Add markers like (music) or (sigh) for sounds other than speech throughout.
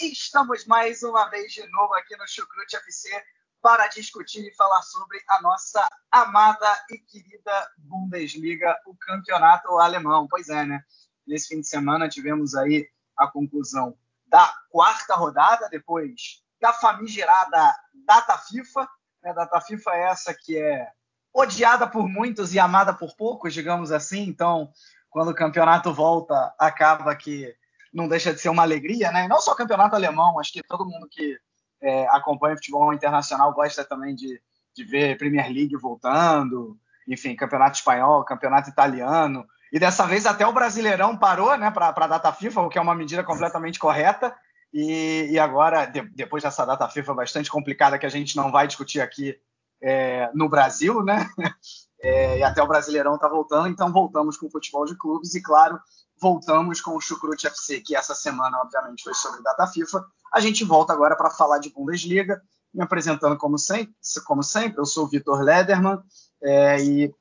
Estamos mais uma vez de novo aqui no Chucrute FC para discutir e falar sobre a nossa amada e querida Bundesliga, o campeonato alemão. Pois é, né? Nesse fim de semana tivemos aí a conclusão da quarta rodada, depois da famigerada data FIFA. Né? Data FIFA é essa que é odiada por muitos e amada por poucos, digamos assim. Então, quando o campeonato volta, acaba que não deixa de ser uma alegria, né? Não só o campeonato alemão, acho que todo mundo que é, acompanha futebol internacional gosta também de, de ver Premier League voltando, enfim, campeonato espanhol, campeonato italiano. E dessa vez até o Brasileirão parou, né, para a data FIFA, o que é uma medida completamente correta. E, e agora, de, depois dessa data FIFA bastante complicada que a gente não vai discutir aqui é, no Brasil, né? (laughs) É, e até o Brasileirão está voltando, então voltamos com o futebol de clubes e, claro, voltamos com o Chucrute FC, que essa semana, obviamente, foi sobre data FIFA. A gente volta agora para falar de Bundesliga, me apresentando como sempre, como sempre eu sou o Vitor Lederman, é, e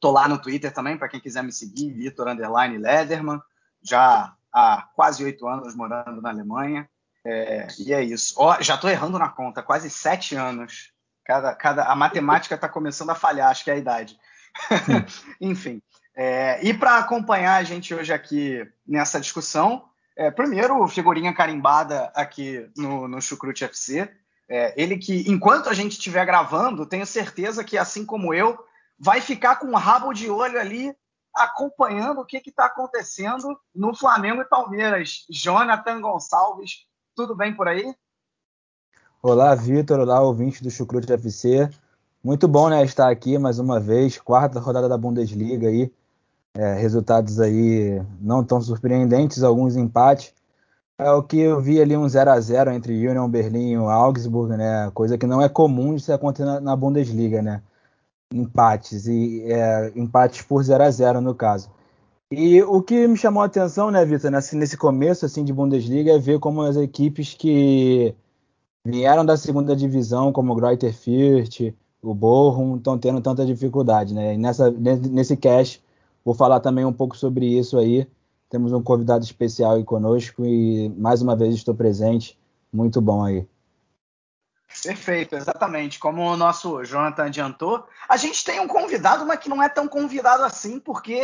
tô lá no Twitter também, para quem quiser me seguir, Vitor Underline Lederman, já há quase oito anos morando na Alemanha, é, e é isso. Oh, já estou errando na conta, quase sete anos. Cada, cada, a matemática está começando a falhar, acho que é a idade. (laughs) Enfim, é, e para acompanhar a gente hoje aqui nessa discussão, é, primeiro, figurinha carimbada aqui no, no Chucrute FC. É, ele que, enquanto a gente estiver gravando, tenho certeza que, assim como eu, vai ficar com um rabo de olho ali acompanhando o que está acontecendo no Flamengo e Palmeiras. Jonathan Gonçalves, tudo bem por aí? Olá, Vitor. Olá, ouvinte do Chucrute FC. Muito bom né, estar aqui mais uma vez, quarta rodada da Bundesliga aí. É, resultados aí não tão surpreendentes, alguns empates. É o que eu vi ali um 0 a 0 entre Union Berlim e Augsburg, né? Coisa que não é comum de se acontecer na, na Bundesliga, né? Empates e é, empates por 0 a 0 no caso. E o que me chamou a atenção, né, Vitor, nesse, nesse começo assim de Bundesliga é ver como as equipes que vieram da segunda divisão, como o Greuther Fürth, o Bochum, estão tendo tanta dificuldade, né? E nessa, nesse cast Vou falar também um pouco sobre isso aí. Temos um convidado especial aí conosco e mais uma vez estou presente. Muito bom aí. Perfeito, exatamente. Como o nosso Jonathan adiantou, a gente tem um convidado, mas que não é tão convidado assim, porque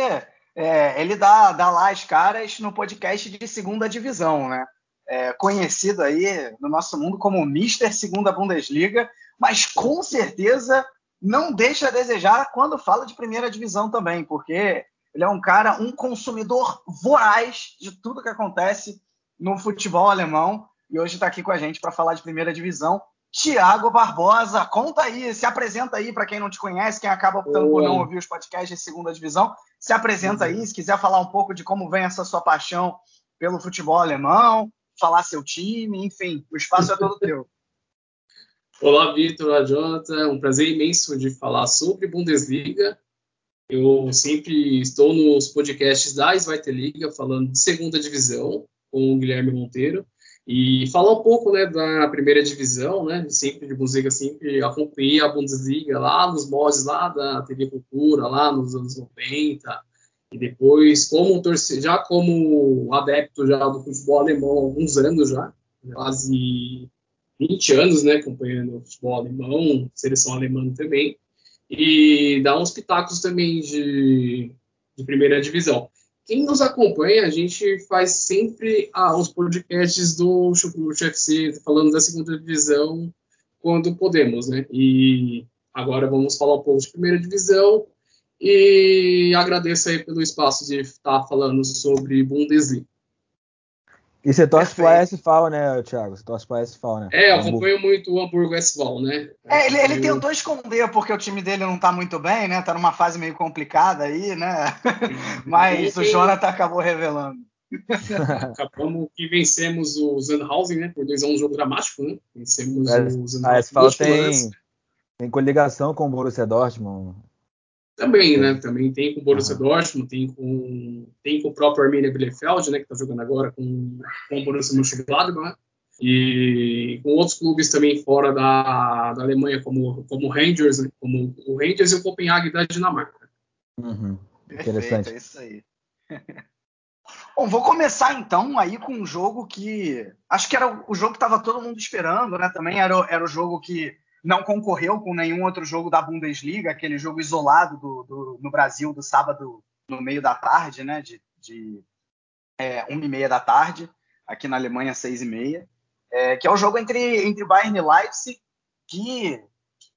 é, ele dá, dá lá as caras no podcast de segunda divisão, né? É, conhecido aí no nosso mundo como Mister Segunda Bundesliga, mas com certeza não deixa a desejar quando fala de primeira divisão também, porque ele é um cara, um consumidor voraz de tudo que acontece no futebol alemão e hoje está aqui com a gente para falar de primeira divisão. Tiago Barbosa, conta aí, se apresenta aí para quem não te conhece, quem acaba optando por não ouvir os podcasts de segunda divisão, se apresenta aí, se quiser falar um pouco de como vem essa sua paixão pelo futebol alemão, falar seu time, enfim, o espaço é todo teu. (laughs) Olá, Vitor, olá, Jonathan. É um prazer imenso de falar sobre Bundesliga. Eu sempre estou nos podcasts da Zweite Liga falando de segunda divisão com o Guilherme Monteiro e falar um pouco né, da primeira divisão, né? Sempre de Bundesliga, sempre acompanhei a Bundesliga lá nos mods lá da TV Cultura, lá nos anos 90. E depois, como torcedor, já como adepto já do futebol alemão há alguns anos já, quase 20 anos, né, acompanhando o futebol alemão, seleção alemã também, e dá uns pitacos também de, de primeira divisão. Quem nos acompanha, a gente faz sempre ah, os podcasts do Chucrute FC, falando da segunda divisão, quando podemos, né? E agora vamos falar um pouco de primeira divisão, e agradeço aí pelo espaço de estar falando sobre Bundesliga. E você torce pro AS Fal, né, Thiago? Você torce pro AS Fal, né? É, eu acompanho muito o Hamburgo S-Val, né? É, ele, ele eu... tentou esconder porque o time dele não tá muito bem, né? Tá numa fase meio complicada aí, né? (laughs) Mas o Jonathan acabou revelando. (laughs) Acabamos que vencemos o Sandhausen, né? Por 2x1 um jogo dramático, né? Vencemos é, o Sandhausen. A S-Fal tem, tem coligação com o Borussia Dortmund. Também, né? Também tem com o Borussia. Dortmund, tem com, tem com o próprio Arminia Bielefeld, né? Que está jogando agora com, com o Borussia Mönchengladbach, né? E com outros clubes também fora da, da Alemanha, como, como o Rangers, né? como o Rangers e o Copenhague da Dinamarca. Uhum. Interessante. Perfeito, é isso aí. (laughs) Bom, vou começar então aí com um jogo que acho que era o jogo que estava todo mundo esperando, né? Também era, era o jogo que não concorreu com nenhum outro jogo da Bundesliga, aquele jogo isolado do, do no Brasil do sábado no meio da tarde, né? De, de é, uma e meia da tarde, aqui na Alemanha, seis e meia, é, que é o jogo entre, entre Bayern e Leipzig, que,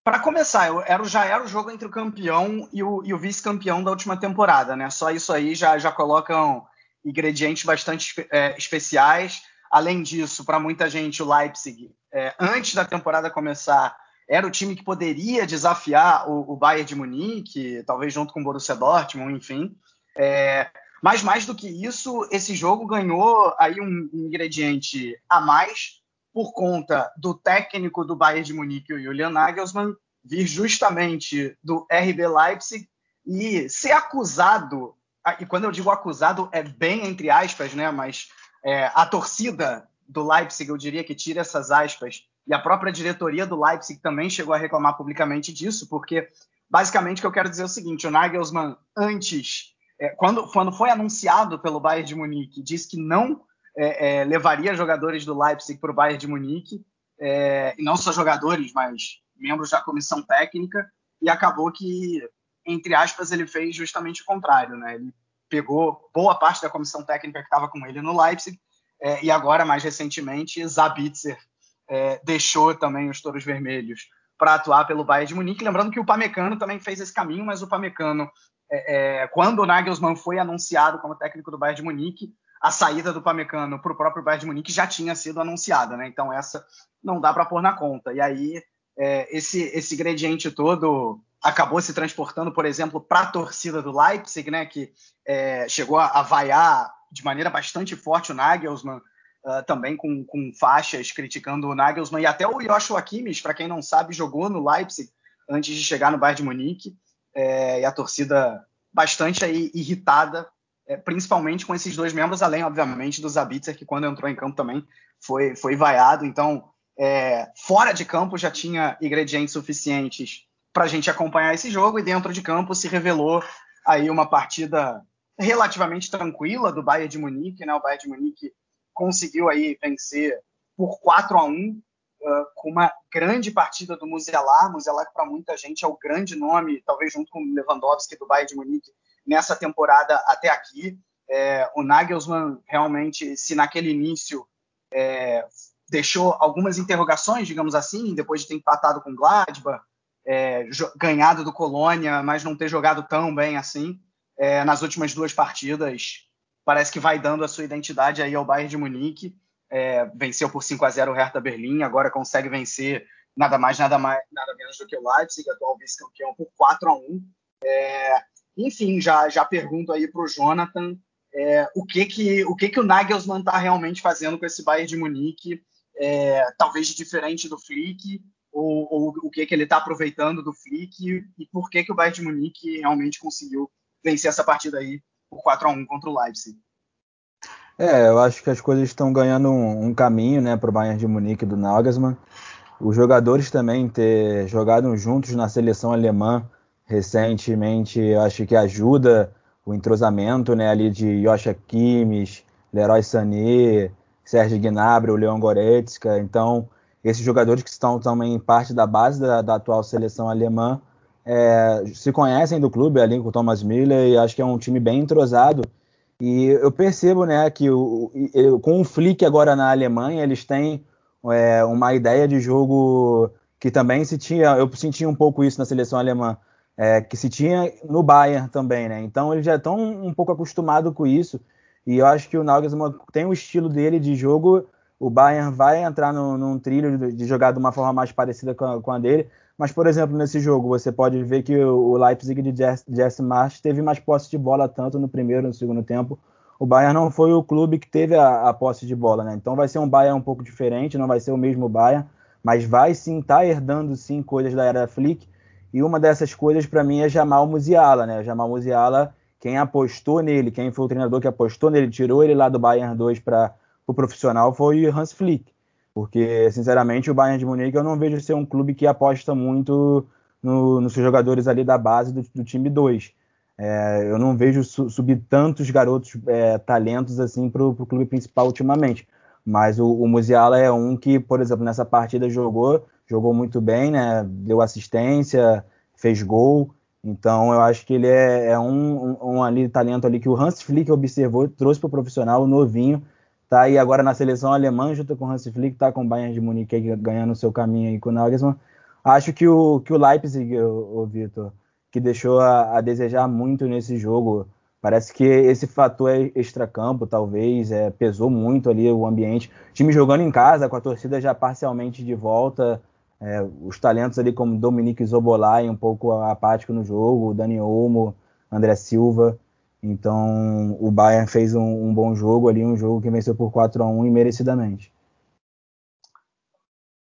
para começar, era, já era o jogo entre o campeão e o, o vice-campeão da última temporada, né? Só isso aí já, já colocam ingredientes bastante é, especiais. Além disso, para muita gente, o Leipzig, é, antes da temporada começar, era o time que poderia desafiar o, o Bayern de Munique, talvez junto com o Borussia Dortmund, enfim. É, mas mais do que isso, esse jogo ganhou aí um ingrediente a mais por conta do técnico do Bayern de Munique, o Julian Nagelsmann, vir justamente do RB Leipzig e ser acusado, e quando eu digo acusado é bem entre aspas, né, mas é, a torcida do Leipzig, eu diria que tira essas aspas, e a própria diretoria do Leipzig também chegou a reclamar publicamente disso, porque basicamente o que eu quero dizer é o seguinte: o Nagelsmann, antes, é, quando, quando foi anunciado pelo Bayern de Munique, disse que não é, é, levaria jogadores do Leipzig para o Bayern de Munique, é, e não só jogadores, mas membros da comissão técnica, e acabou que, entre aspas, ele fez justamente o contrário, né? Ele pegou boa parte da comissão técnica que estava com ele no Leipzig, é, e agora, mais recentemente, Zabitzer é, deixou também os Touros Vermelhos para atuar pelo Bayern de Munique. Lembrando que o Pamecano também fez esse caminho, mas o Pamecano, é, é, quando o Nagelsmann foi anunciado como técnico do Bayern de Munique, a saída do Pamecano para o próprio Bayern de Munique já tinha sido anunciada, né? Então essa não dá para pôr na conta. E aí é, esse, esse ingrediente todo acabou se transportando, por exemplo, para a torcida do Leipzig, né? Que é, chegou a, a vaiar de maneira bastante forte o Nagelsmann uh, também com, com, faixas criticando o Nagelsmann e até o Joshua Kimmich, para quem não sabe, jogou no Leipzig antes de chegar no Bayern de Munique é, e a torcida bastante aí, irritada, é, principalmente com esses dois membros, além, obviamente, do Zabitzer, que quando entrou em campo também foi, foi vaiado. Então, é, fora de campo já tinha ingredientes suficientes para a gente acompanhar esse jogo e dentro de campo se revelou aí uma partida relativamente tranquila do Bayern de Munique, né? O Bayern de Munique conseguiu aí vencer por 4 a 1 uh, com uma grande partida do Musiala. Musiala que para muita gente é o grande nome, talvez junto com Lewandowski do Bayern de Munique nessa temporada até aqui. É, o Nagelsmann realmente, se naquele início é, deixou algumas interrogações, digamos assim, depois de ter empatado com Gladbach, é, ganhado do Colônia, mas não ter jogado tão bem assim, é, nas últimas duas partidas parece que vai dando a sua identidade aí ao Bayern de Munique. É, venceu por 5 a 0 o Hertha Berlim, agora consegue vencer nada mais, nada mais, nada menos do que o Leipzig, atual vice-campeão, por 4 a 1. É, enfim, já, já pergunto aí para o Jonathan é, o que que o que que o Nagelsmann está realmente fazendo com esse Bayern de Munique, é, talvez diferente do Flick, ou, ou o que que ele está aproveitando do Flick e por que que o Bayern de Munique realmente conseguiu vencer essa partida aí por 4 a 1 contra o Leipzig. É, eu acho que as coisas estão ganhando um, um caminho né, para o Bayern de Munique do Nagelsmann. Os jogadores também ter jogado juntos na seleção alemã recentemente, acho que ajuda o entrosamento né, ali de Joshua Kimmich, Leroy Sané, Sérgio Gnabry, o Leon Goretzka. Então, esses jogadores que estão também parte da base da, da atual seleção alemã é, se conhecem do clube ali com o Thomas Miller e acho que é um time bem entrosado. E eu percebo né, que o, com o Flick agora na Alemanha, eles têm é, uma ideia de jogo que também se tinha, eu senti um pouco isso na seleção alemã, é, que se tinha no Bayern também, né? Então eles já estão um pouco acostumados com isso. E eu acho que o Nagelsmann tem o estilo dele de jogo. O Bayern vai entrar no, num trilho de, de, jogar de uma forma mais parecida com a, com a, dele. Mas, por exemplo, nesse jogo, você pode ver que o, Leipzig de Jesse, March teve mais posse de bola tanto no primeiro no segundo tempo. O Bayern não foi o clube que teve a, a posse de bola, né? Então vai ser um Bayern um pouco diferente, não vai ser o mesmo Bayern, mas vai sim estar tá herdando sim coisas da era Flick. E uma dessas coisas para mim é Jamal Musiala, né? Jamal Musiala quem apostou nele, quem foi o treinador que apostou nele, tirou ele lá do Bayern 2 para o profissional foi Hans Flick. Porque, sinceramente, o Bayern de Munique eu não vejo ser um clube que aposta muito no, nos seus jogadores ali da base do, do time 2. É, eu não vejo su, subir tantos garotos é, talentos assim para o clube principal ultimamente. Mas o, o Musiala é um que, por exemplo, nessa partida jogou, jogou muito bem, né? Deu assistência, fez gol. Então eu acho que ele é, é um, um, um, ali, talento ali que o Hans Flick observou, trouxe para o profissional, novinho, tá aí agora na seleção alemã, junto com o Hans Flick, tá com o Bayern de Munique ganhando o seu caminho aí com o Nagelsmann. Acho que o, que o Leipzig, o, o Vitor, que deixou a, a, desejar muito nesse jogo. Parece que esse fator é extracampo, talvez, é, pesou muito ali o ambiente. O time jogando em casa, com a torcida já parcialmente de volta, é, os talentos ali como Dominique Zobolay um pouco apático no jogo, Dani Olmo, André Silva. Então o Bayern fez um, um, bom jogo ali, um jogo que venceu por 4 a 1 e merecidamente.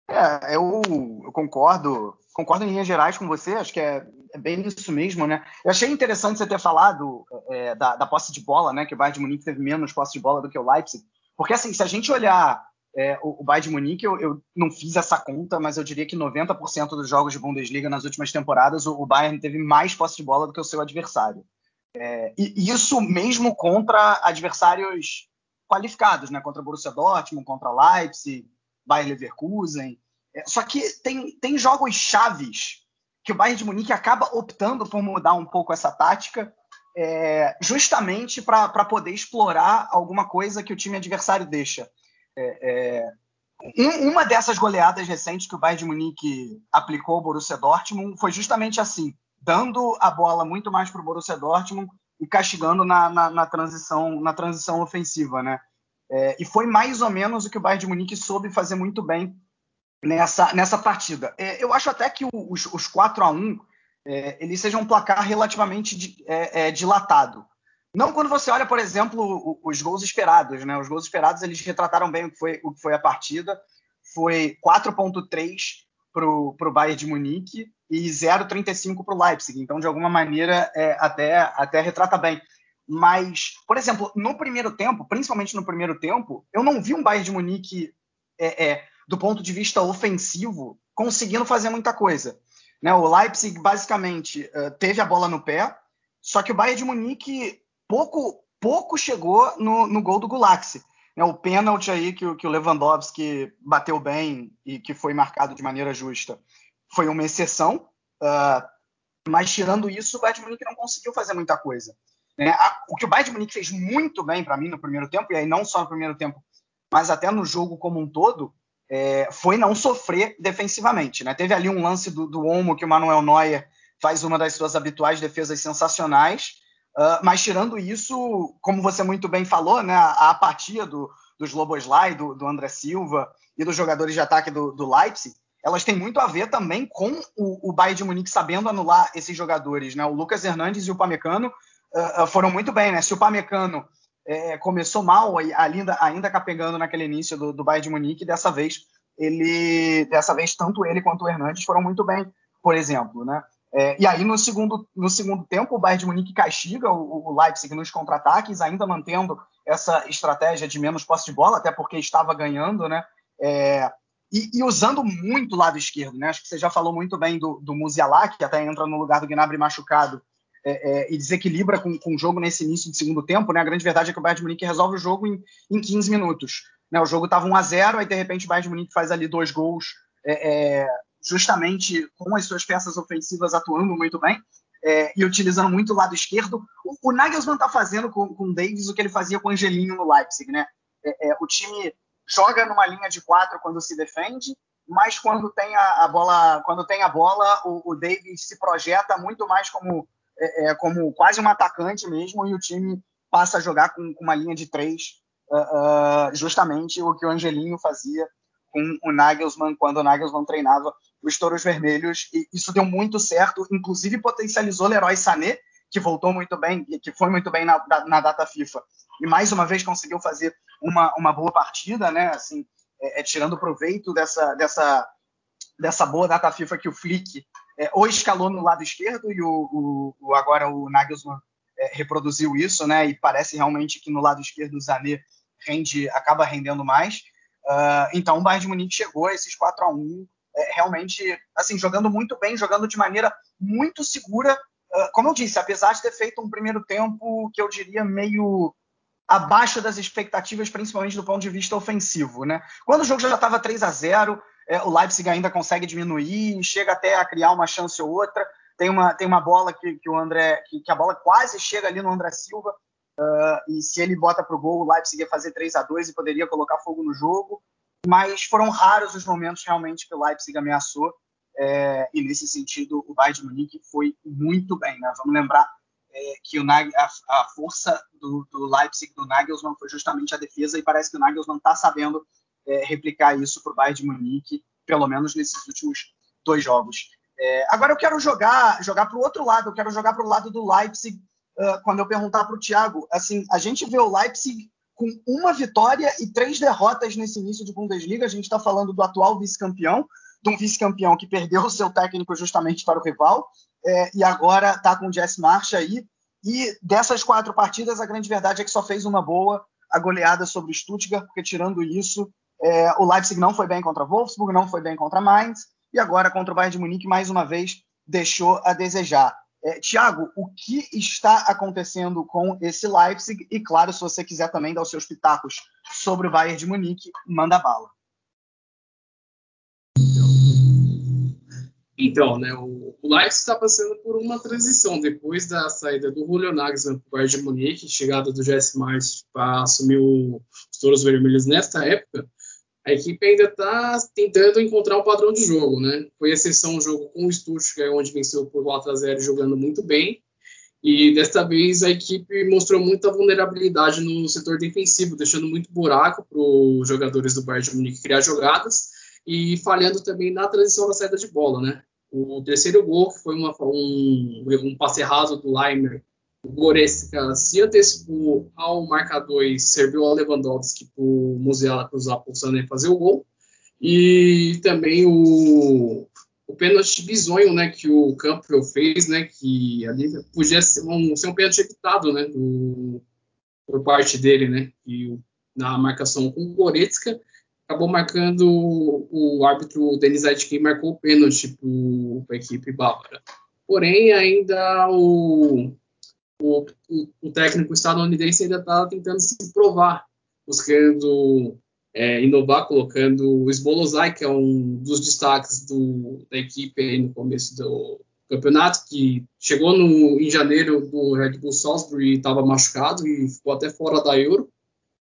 É, eu, eu concordo, concordo em linhas gerais com você, acho que é, é, bem isso mesmo, né? Eu achei interessante você ter falado é, da, da, posse de bola, né? Que o Bayern de Munique teve menos posse de bola do que o Leipzig. Porque assim, se a gente olhar é, o, o Bayern de Munique, eu, eu, não fiz essa conta, mas eu diria que 90% dos jogos de Bundesliga nas últimas temporadas, o, o Bayern teve mais posse de bola do que o seu adversário. É, e isso mesmo contra adversários qualificados, né? Contra Borussia Dortmund, contra Leipzig, Bayern Leverkusen. É, só que tem, tem jogos chaves que o Bayern de Munique acaba optando por mudar um pouco essa tática, é, justamente para poder explorar alguma coisa que o time adversário deixa. É, é, uma dessas goleadas recentes que o Bayern de Munique aplicou ao Borussia Dortmund foi justamente assim, dando a bola muito mais para o Borussia Dortmund e castigando na, na, na, transição, na transição ofensiva, né? É, e foi mais ou menos o que o Bayern de Munique soube fazer muito bem nessa, nessa partida. É, eu acho até que os, os 4 a 1 é, eles sejam um placar relativamente é, dilatado. Não quando você olha, por exemplo, os gols esperados, né? Os gols esperados eles retrataram bem o que foi, o que foi a partida. Foi 4.3 para o Bayern de Munique e 0,35 para o Leipzig. Então, de alguma maneira, é, até, até retrata bem. Mas, por exemplo, no primeiro tempo, principalmente no primeiro tempo, eu não vi um Bayern de Munique, é, é, do ponto de vista ofensivo, conseguindo fazer muita coisa. Né? O Leipzig, basicamente, uh, teve a bola no pé, só que o Bayern de Munique pouco, pouco chegou no, no gol do Gulaxi. Né, o pênalti aí que, que o Lewandowski bateu bem e que foi marcado de maneira justa foi uma exceção, uh, mas tirando isso, o Bayern Munique não conseguiu fazer muita coisa. Né? A, o que o Bayern Munique fez muito bem para mim no primeiro tempo, e aí não só no primeiro tempo, mas até no jogo como um todo, é, foi não sofrer defensivamente. Né? Teve ali um lance do, do Olmo que o Manuel Neuer faz uma das suas habituais defesas sensacionais, Uh, mas tirando isso, como você muito bem falou, né, a, apatia do, dos Loboslai, do, do André Silva e dos jogadores de ataque do, do Leipzig, elas têm muito a ver também com o, o Bayern de Munique sabendo anular esses jogadores. Né? O Lucas Hernandes e o Pamecano uh, foram muito bem. Né? Se o Pamecano é, começou mal, ainda, ainda capengando naquele início do, do Bayern de Munique, dessa vez ele, dessa vez tanto ele quanto o Hernandes foram muito bem, por exemplo. Né? É, e aí, no segundo, no segundo tempo, o Bayern de Munique castiga o, o Leipzig nos contra-ataques, ainda mantendo essa estratégia de menos posse de bola, até porque estava ganhando, né? É, e, e, usando muito o lado esquerdo, né? Acho que você já falou muito bem do, do Musiala, que até entra no lugar do Gnabry machucado é, é, e desequilibra com, com o jogo nesse início de segundo tempo, né? A grande verdade é que o Bayern de Munique resolve o jogo em, em 15 minutos. Né? O jogo estava 1 a 0 aí de repente o Bayern de Munique faz ali dois gols é, é justamente com as suas peças ofensivas atuando muito bem é, e utilizando muito o lado esquerdo. O, o Nagelsmann está fazendo com, com o Davis o que ele fazia com o Angelino no Leipzig, né? É, é, o time joga numa linha de quatro quando se defende, mas quando tem a, a bola, quando tem a bola, o, o, Davis se projeta muito mais como, é, é, como quase um atacante mesmo e o time passa a jogar com, com uma linha de três, uh, uh, justamente o que o Angelinho fazia com o Nagelsmann quando o Nagelsmann treinava os Touros Vermelhos, e isso deu muito certo, inclusive potencializou Leroy Sané, que voltou muito bem, que foi muito bem na, na data FIFA, e mais uma vez conseguiu fazer uma, uma boa partida, né? Assim, é, é, tirando proveito dessa, dessa, dessa boa data FIFA que o Flick é, ou escalou no lado esquerdo e o, o, agora o Nagelsmann é, reproduziu isso, né? E parece realmente que no lado esquerdo o Zané rende, acaba rendendo mais. Uh, então o Bayern de Munique chegou a esses 4 a 1 é, realmente assim jogando muito bem, jogando de maneira muito segura. Uh, como eu disse, apesar de ter feito um primeiro tempo que eu diria meio abaixo das expectativas, principalmente do ponto de vista ofensivo, né? Quando o jogo já estava 3 a 0, é, o Leipzig ainda consegue diminuir, chega até a criar uma chance ou outra. Tem uma, tem uma bola que, que o André, que, que, a bola quase chega ali no André Silva, uh, e se ele bota para o gol, o Leipzig ia fazer 3 a 2 e poderia colocar fogo no jogo. Mas foram raros os momentos realmente que o Leipzig ameaçou, é, e nesse sentido o Bayern de Munique foi muito bem. Né? Vamos lembrar é, que o, a, a, força do, do Leipzig, do Nagelsmann, foi justamente a defesa, e parece que o Nagelsmann está sabendo é, replicar isso para o Bayern de Munique, pelo menos nesses últimos dois jogos. É, agora eu quero jogar jogar para o outro lado, eu quero jogar para o lado do Leipzig, uh, quando eu perguntar para o Thiago, assim, a gente vê o Leipzig com uma vitória e três derrotas nesse início de Bundesliga, a gente está falando do atual vice-campeão, de um vice-campeão que perdeu o seu técnico justamente para o rival, é, e agora está com o Jess March aí, e dessas quatro partidas, a grande verdade é que só fez uma boa, a goleada sobre o Stuttgart, porque tirando isso, é, o Leipzig não foi bem contra Wolfsburg, não foi bem contra Mainz, e agora contra o Bayern de Munique, mais uma vez, deixou a desejar. É, Tiago, o que está acontecendo com esse Leipzig? E claro, se você quiser também dar os seus pitacos sobre o Bayern de Munique, manda bala. Então, né, o, Leipzig está passando por uma transição depois da saída do Julio Nagelsmann para o Bayern de Munique, chegada do Jesse March para assumir os Touros Vermelhos nesta época a equipe ainda está tentando encontrar um padrão de jogo, né? Foi exceção o jogo com o Stuttgart, onde venceu por 4 a 0 jogando muito bem. E desta vez a equipe mostrou muita vulnerabilidade no setor defensivo, deixando muito buraco para os jogadores do Bayern de Munique criar jogadas e falhando também na transição da saída de bola, né? O terceiro gol, que foi uma, um, um passe errado do Leimer, o Goretzka se antecipou ao marcador e serviu ao Lewandowski para o Musiala cruzar por Sané fazer o gol. E também o, o pênalti bizonho né, que o Campbell fez, né, que ali podia ser um, ser um pênalti evitado né, do, por parte dele, né, que na marcação com o Goretzka acabou marcando o árbitro Denis Aitken marcou o pênalti para a equipe bávara. Porém, ainda o, o, o, técnico estadunidense ainda está tentando se provar, buscando é, inovar, colocando o Sbolozai, que é um dos destaques do, da equipe no começo do campeonato, que chegou no, em janeiro do Red Bull Salzburg e estava machucado e ficou até fora da Euro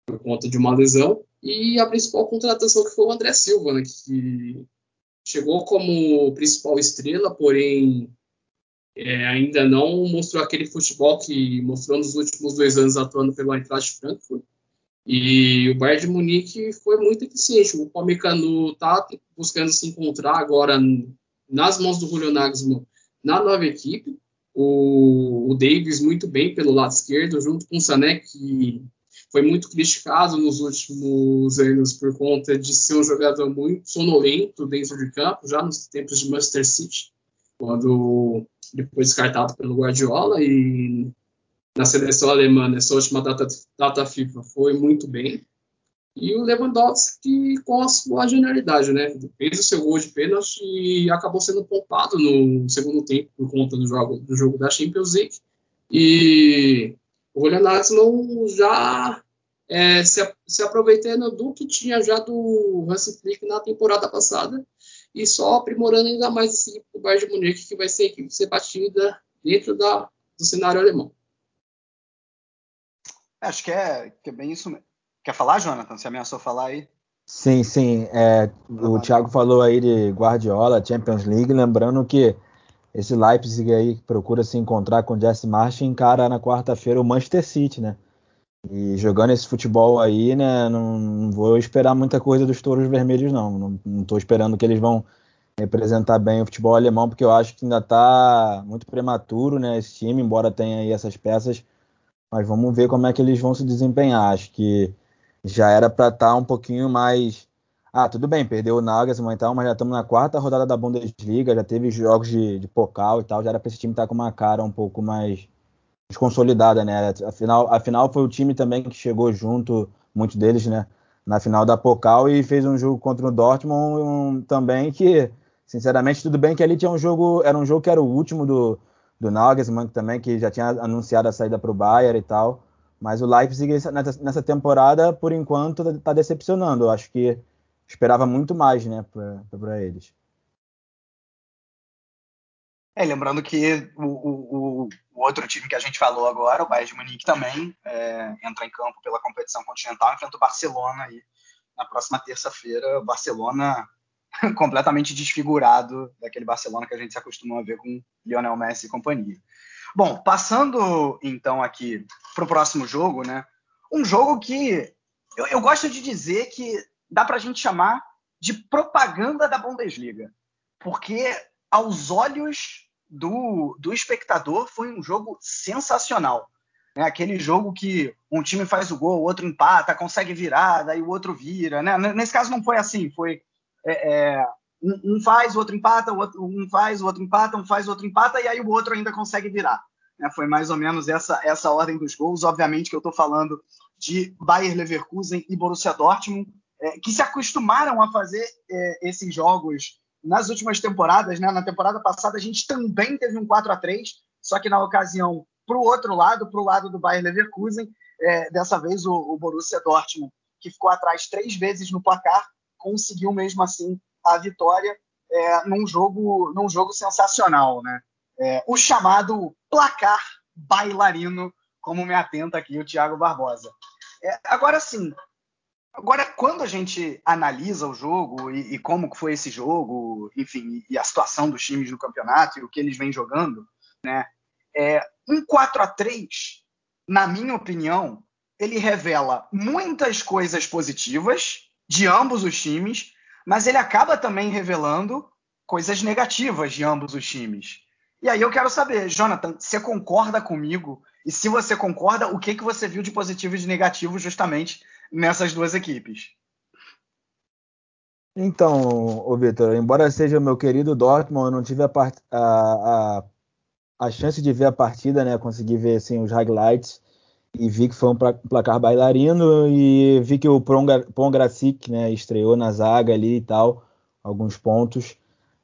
por conta de uma lesão. E a principal contratação que foi o André Silva, né, que chegou como principal estrela, porém é, ainda não mostrou aquele futebol que mostrou nos últimos dois anos atuando pelo Eintracht Frankfurt. E o Bayern de Munique foi muito eficiente. O Pamecano está buscando se encontrar agora nas mãos do Julio Nagelsmann na nova equipe. O, o Davis muito bem pelo lado esquerdo, junto com o Sané, que foi muito criticado nos últimos anos por conta de ser um jogador muito sonolento dentro de campo, já nos tempos de Manchester City, quando depois descartado pelo Guardiola e na seleção alemã nessa última data, data FIFA foi muito bem. E o Lewandowski com a sua genialidade, né? Fez o seu gol de pênalti e acabou sendo poupado no segundo tempo por conta do jogo, do jogo da Champions League. E o Nagelsmann já é, se, se, aproveitando do que tinha já do Hansi Flick na temporada passada e só aprimorando ainda mais esse equipe do Bayern de Munique, que vai ser a equipe ser batida dentro da, do cenário alemão. Acho que é, que é bem isso mesmo. Quer falar, Jonathan? Você ameaçou falar aí? Sim, sim. É, o Thiago falou aí de Guardiola, Champions League, lembrando que esse Leipzig aí que procura se encontrar com o Jesse Martin encara na quarta-feira o Manchester City, né? E jogando esse futebol aí, né, não, não vou esperar muita coisa dos touros vermelhos, não. Não, não tô esperando que eles vão representar bem o futebol alemão, porque eu acho que ainda está muito prematuro, né, esse time, embora tenha aí essas peças, mas vamos ver como é que eles vão se desempenhar. Acho que já era para estar tá um pouquinho mais. Ah, tudo bem, perdeu o Nagelsmann e tal, mas já estamos na quarta rodada da Bundesliga, já teve jogos de, de e tal, já era para esse time estar tá com uma cara um pouco mais consolidada, né? Afinal, afinal foi o time também que chegou junto, muitos deles, né? Na final da Pokal e fez um jogo contra o Dortmund um, também que, sinceramente, tudo bem que ali tinha um jogo, era um jogo que era o último do, do Nagelsmann também, que já tinha anunciado a saída para o Bayern e tal. Mas o Leipzig nessa, temporada, por enquanto, está decepcionando. Eu acho que esperava muito mais, né, para eles. É, lembrando que o, o, outro time que a gente falou agora, o Bayern de Munique, também é, entra em campo pela competição continental, enfrenta o Barcelona aí na próxima terça-feira. Barcelona (laughs) completamente desfigurado daquele Barcelona que a gente se acostumou a ver com Lionel Messi e companhia. Bom, passando então aqui para o próximo jogo, né? Um jogo que eu, eu gosto de dizer que dá para a gente chamar de propaganda da Bundesliga, porque aos olhos do, do espectador foi um jogo sensacional. Né? Aquele jogo que um time faz o gol, o outro empata, consegue virar, daí o outro vira. Né? Nesse caso não foi assim, foi é, é, um, um, faz, o outro empata, o outro, um faz, o outro empata, um faz, o outro empata, e aí o outro ainda consegue virar. Né? Foi mais ou menos essa, essa ordem dos gols. Obviamente que eu estou falando de Bayer Leverkusen e Borussia Dortmund, é, que se acostumaram a fazer é, esses jogos nas últimas temporadas. Né? Na temporada passada a gente também teve um 4 a 3 só que na ocasião para o outro lado, para o lado do Bayer Leverkusen, é, dessa vez o, o Borussia Dortmund, que ficou atrás três vezes no placar, conseguiu mesmo assim a vitória é, num jogo num jogo sensacional, né? É, o chamado placar bailarino, como me atenta aqui o Thiago Barbosa. É, agora sim, agora quando a gente analisa o jogo e, e como foi esse jogo, enfim, e a situação dos times no campeonato e o que eles vêm jogando, né? É, um 4 a 3 na minha opinião, ele revela muitas coisas positivas de ambos os times, mas ele acaba também revelando coisas negativas de ambos os times. E aí eu quero saber, Jonathan, você concorda comigo? E se você concorda, o que, que você viu de positivo e de negativo justamente nessas duas equipes? Então, ô Vitor, embora seja meu querido Dortmund, eu não tive a, a, a, a, chance de ver a partida, né? Consegui ver assim, os highlights e vi que foi um placar bailarino e vi que o Pongracic, né, estreou na zaga ali e tal, alguns pontos.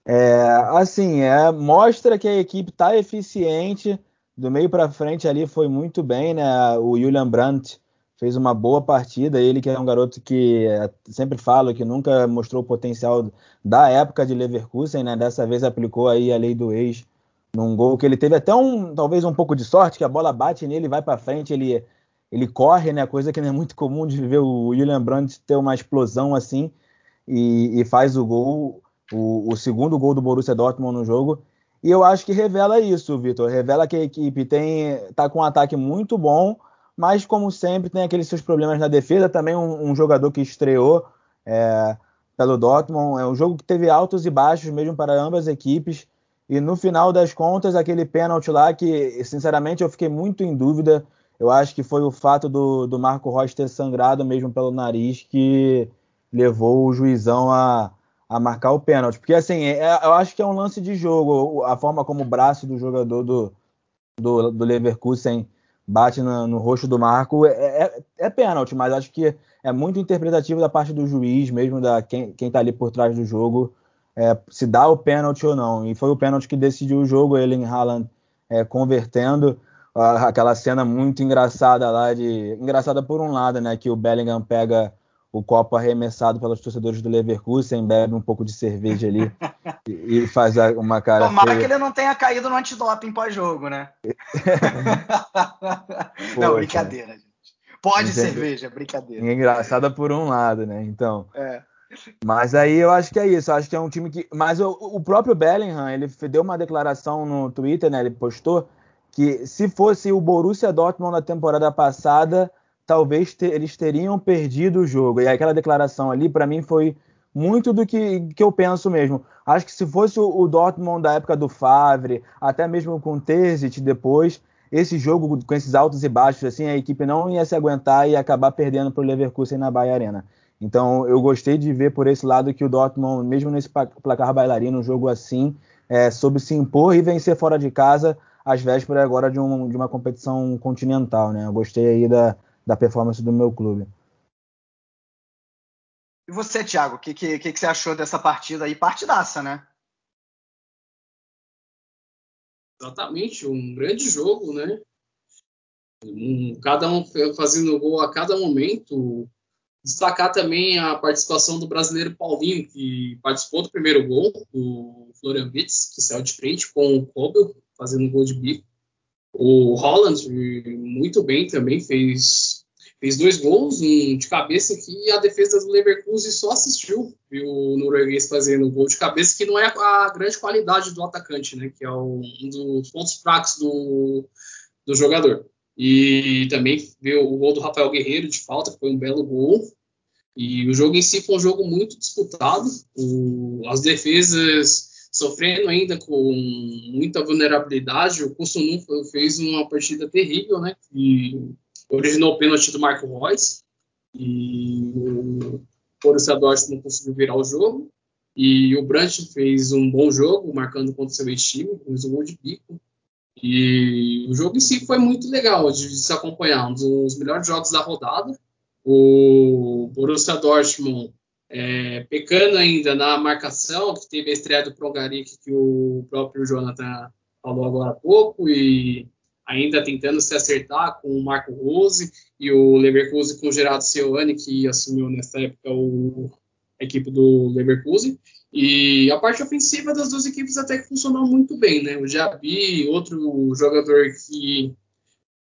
É, assim, é, mostra que a equipe está eficiente, do meio para frente ali foi muito bem, né? O Julian Brandt fez uma boa partida, ele que é um garoto que é, sempre falo que nunca mostrou o potencial da época de Leverkusen, né? Dessa vez aplicou aí a lei do ex num gol que ele teve até um talvez um pouco de sorte que a bola bate nele, vai para frente, ele ele corre, né? Coisa que não é muito comum de ver o William Brandt ter uma explosão assim e, e faz o gol, o, o, segundo gol do Borussia Dortmund no jogo. E eu acho que revela isso, Vitor. Revela que a equipe tem tá com um ataque muito bom, mas como sempre tem aqueles seus problemas na defesa. Também um, um jogador que estreou é, pelo Dortmund. É um jogo que teve altos e baixos mesmo para ambas as equipes. E no final das contas, aquele pênalti lá que, sinceramente, eu fiquei muito em dúvida. Eu acho que foi o fato do, do Marco Rocha ter sangrado mesmo pelo nariz que levou o juizão a, a marcar o pênalti. Porque, assim, é, é eu acho que é um lance de jogo. A forma como o braço do jogador do, do, do Leverkusen bate no, no rosto do Marco é, é, é, pênalti, mas acho que é muito interpretativo da parte do juiz, mesmo da quem, quem tá ali por trás do jogo é, se dá o pênalti ou não. E foi o pênalti que decidiu o jogo, ele em Haaland é, convertendo. Aquela cena muito engraçada lá, de engraçada por um lado, né? Que o Bellingham pega o copo arremessado pelos torcedores do Leverkusen, bebe um pouco de cerveja ali (laughs) e, e faz uma cara. Tomara feia. que ele não tenha caído no antidoping pós-jogo, né? (laughs) não, brincadeira, gente. Pode Entendeu? cerveja, brincadeira. Engraçada por um lado, né? Então. É. Mas aí eu acho que é isso. Eu acho que é um time que. Mas o, o, próprio Bellingham, ele deu uma declaração no Twitter, né? Ele postou que se fosse o Borussia Dortmund na temporada passada, talvez ter, eles teriam perdido o jogo. E aquela declaração ali, para mim, foi muito do que, que eu penso mesmo. Acho que se fosse o, o Dortmund da época do Favre, até mesmo com o depois, esse jogo com esses altos e baixos, assim, a equipe não ia se aguentar e acabar perdendo para o Leverkusen na Bahia Arena. Então eu gostei de ver por esse lado que o Dortmund, mesmo nesse placar bailarino, um jogo assim, é, soube se impor e vencer fora de casa às vésperas agora de, um, de uma competição continental. Né? Eu gostei aí da, da performance do meu clube. E você, Thiago, o que, que, que, você achou dessa partida aí? Partidaça, né? Exatamente, um grande jogo, né? Um, cada um fazendo gol a cada momento. Destacar também a participação do brasileiro Paulinho, que participou do primeiro gol, do Florian Witz, que saiu de frente com o Kobel, fazendo gol de bico. O Holland, muito bem também, fez fez dois gols, um de cabeça que a defesa do Leverkusen só assistiu, viu o norueguês fazendo gol de cabeça, que não é a grande qualidade do atacante, né, que é um dos pontos fracos do, do jogador. E também viu o gol do Rafael Guerreiro de falta, que foi um belo gol. E o jogo em si foi um jogo muito disputado. O, as defesas sofrendo ainda com muita vulnerabilidade. O Kusunu fez uma partida terrível, né? E originou o pênalti do Marco Reus e o Borussia Dortmund conseguiu virar o jogo e o Brandt fez um bom jogo, marcando contra o seu ex-time, fez um gol de pico. E o jogo em si foi muito legal de, se acompanhar, um dos melhores jogos da rodada. O Borussia Dortmund é, pecando ainda na marcação, que teve a estreia do Prongaric, que o próprio Jonathan falou agora há pouco, e ainda tentando se acertar com o Marco Rose e o Leverkusen com o Gerardo Seoane, que assumiu nessa época o, a equipe do Leverkusen. E a parte ofensiva das duas equipes até que funcionou muito bem, né? O Jabi, outro jogador que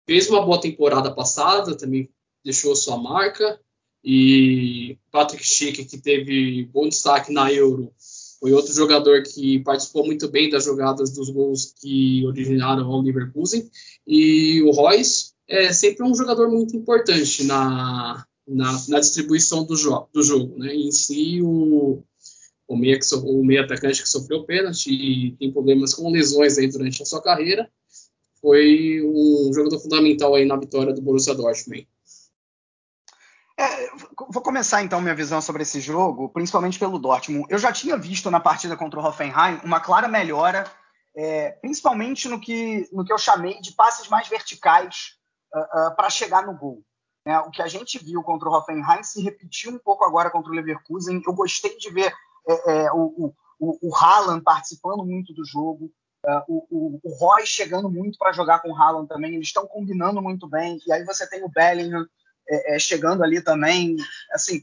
fez uma boa temporada passada, também deixou sua marca. E Patrick Schick, que teve bom destaque na Euro, foi outro jogador que participou muito bem das jogadas dos gols que originaram o Leverkusen. E o Royce é sempre um jogador muito importante na, na, na distribuição do, jo do jogo. Né? Em si, o, o, meia, so, o meia atacante que sofreu pênalti e tem problemas com lesões aí durante a sua carreira, foi um jogador fundamental aí na vitória do Borussia Dortmund. É, vou começar então minha visão sobre esse jogo, principalmente pelo Dortmund. Eu já tinha visto na partida contra o Hoffenheim uma clara melhora, é, principalmente no que, no que eu chamei de passes mais verticais uh, uh, para chegar no gol. É, o que a gente viu contra o Hoffenheim se repetiu um pouco agora contra o Leverkusen. Eu gostei de ver é, é o, o, o Haaland participando muito do jogo, uh, o, o, o Roy chegando muito para jogar com o Haaland também. Eles estão combinando muito bem. E aí você tem o Bellingham é, é, chegando ali também. Assim,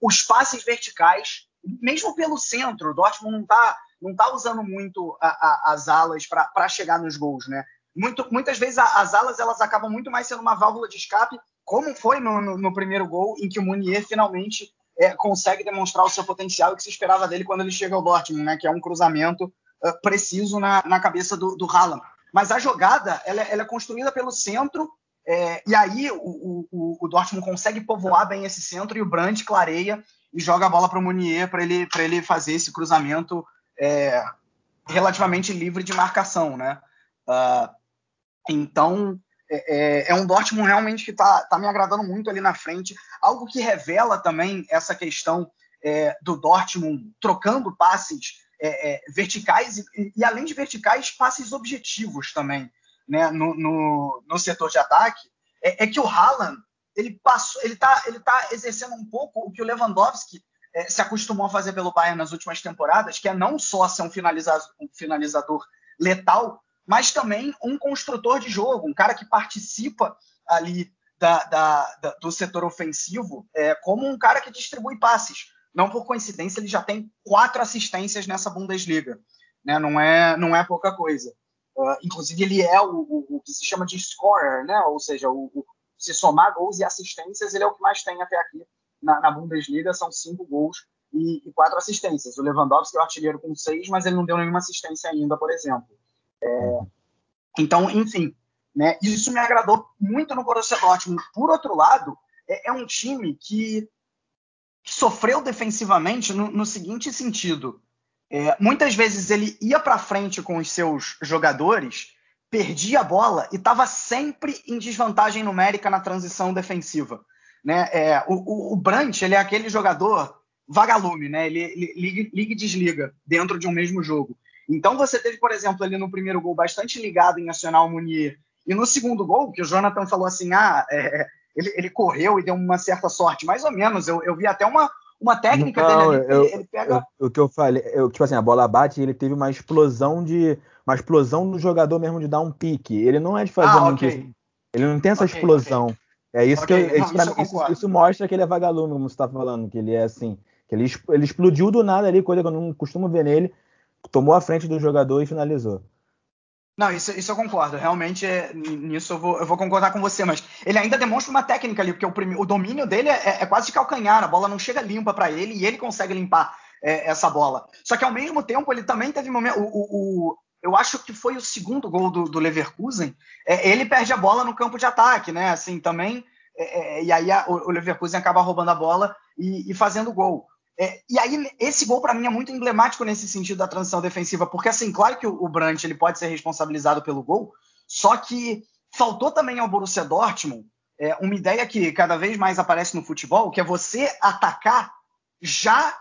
os passes verticais, mesmo pelo centro, o Dortmund não está não tá usando muito a, a, as alas para chegar nos gols, né? Muito, muitas vezes a, as alas elas acabam muito mais sendo uma válvula de escape, como foi no, no, no primeiro gol, em que o Munier finalmente é, consegue demonstrar o seu potencial que se esperava dele quando ele chega ao Dortmund, né? Que é um cruzamento preciso na, na cabeça do, do Haaland. Mas a jogada ela, ela é construída pelo centro é, e aí o, o, o, Dortmund consegue povoar bem esse centro e o Brandt clareia e joga a bola para o Munier para ele, ele fazer esse cruzamento é, relativamente livre de marcação, né? Uh, então é, é, é, um Dortmund realmente que está tá me agradando muito ali na frente, algo que revela também essa questão é, do Dortmund trocando passes é, verticais e, e além de verticais, passes objetivos também né, no, no, no, setor de ataque, é, é, que o Haaland ele passou, ele está ele tá exercendo um pouco o que o Lewandowski é, se acostumou a fazer pelo Bayern nas últimas temporadas, que é não só ser um finalizador, um finalizador letal, mas também um construtor de jogo, um cara que participa ali da, da, da, do setor ofensivo é, como um cara que distribui passes. Não por coincidência, ele já tem quatro assistências nessa Bundesliga. Né? Não, é, não é pouca coisa. Uh, inclusive, ele é o, o, o, que se chama de scorer, né? ou seja, o, o, se somar gols e assistências, ele é o que mais tem até aqui na, na Bundesliga, são cinco gols e, e, quatro assistências. O Lewandowski é o artilheiro com seis, mas ele não deu nenhuma assistência ainda, por exemplo. É, então, enfim, Né? Isso me agradou muito no Borussia Dortmund. Por outro lado, é, é um time que sofreu defensivamente no, no seguinte sentido. É, muitas vezes ele ia para frente com os seus jogadores, perdia a bola e estava sempre em desvantagem numérica na transição defensiva. Né? É, o, o, Brandt ele é aquele jogador vagalume, né? ele, ele liga, liga e desliga dentro de um mesmo jogo. Então você teve, por exemplo, ali no primeiro gol bastante ligado em Nacional Munier e no segundo gol, que o Jonathan falou assim, ah, é, ele, ele, correu e deu uma certa sorte, mais ou menos. Eu, eu vi até uma, uma técnica Não, dele ali. Eu, ele pega... eu, o que eu falei, eu, tipo assim, a bola bate e ele teve uma explosão de. Uma explosão do jogador mesmo de dar um pique. Ele não é de fazer ah, okay. Ele não tem essa okay, explosão. Okay. É isso que eu, Não, isso, isso, isso, isso, mostra que ele é vagalume, como você está falando, que ele é assim. Que ele, ele explodiu do nada ali, coisa que eu não costumo ver nele. Tomou a frente do jogador e finalizou. Não, isso, isso eu concordo. Realmente, é, nisso eu vou, eu vou, concordar com você, mas ele ainda demonstra uma técnica ali, porque o, o domínio dele é, é, quase de calcanhar, a bola não chega limpa para ele e ele consegue limpar é, essa bola. Só que ao mesmo tempo, ele também teve momento. O, o, eu acho que foi o segundo gol do, do Leverkusen. É, ele perde a bola no campo de ataque, né? Assim, também. É, é, e aí a, o Leverkusen acaba roubando a bola e, e fazendo gol. É, e aí, esse gol, para mim, é muito emblemático nesse sentido da transição defensiva, porque, assim, claro que o, o Brandt ele pode ser responsabilizado pelo gol, só que faltou também ao Borussia Dortmund é, uma ideia que cada vez mais aparece no futebol, que é você atacar já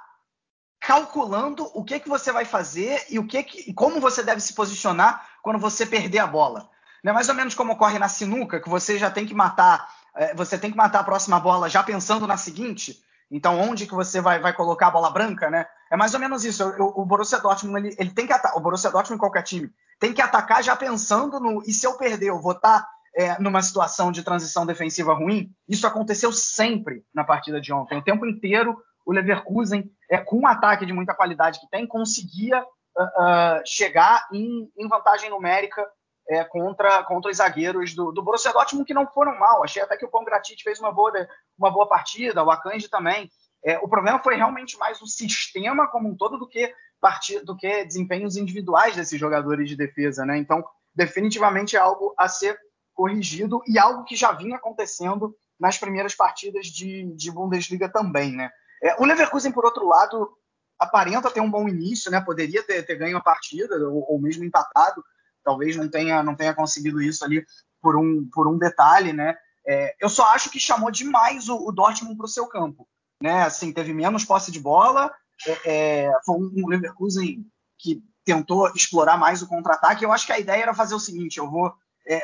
calculando o que, que você vai fazer e o que, que como você deve se posicionar quando você perder a bola. Não é mais ou menos como ocorre na sinuca, que você já tem que matar, é, você tem que matar a próxima bola já pensando na seguinte. Então, onde que você vai, vai colocar a bola branca, né? É mais ou menos isso. Eu, o Borussia Dortmund, ele, ele tem que atacar. O Borussia Dortmund, qualquer time, tem que atacar já pensando no. E se eu perder, eu vou estar tá, é, numa situação de transição defensiva ruim? Isso aconteceu sempre na partida de ontem. O tempo inteiro, o Leverkusen, é, com um ataque de muita qualidade que tem, conseguia uh, uh, chegar em, em, vantagem numérica é, contra, contra os zagueiros do, do Borussia Dortmund, que não foram mal. Achei até que o Congratit fez uma boa, uma boa partida, o Akanji também. É, o problema foi realmente mais o sistema como um todo do que, partida, do que desempenhos individuais desses jogadores de defesa. Né? Então, definitivamente é algo a ser corrigido e algo que já vinha acontecendo nas primeiras partidas de, de Bundesliga também. Né? É, o Leverkusen, por outro lado, aparenta ter um bom início, né? poderia ter, ter ganho a partida ou, ou mesmo empatado, talvez não tenha, não tenha conseguido isso ali por um, por um detalhe, né? É, eu só acho que chamou demais o, o Dortmund para o seu campo, né? Assim, teve menos posse de bola, é, é, foi um Leverkusen que tentou explorar mais o contra-ataque. Eu acho que a ideia era fazer o seguinte: eu vou, é,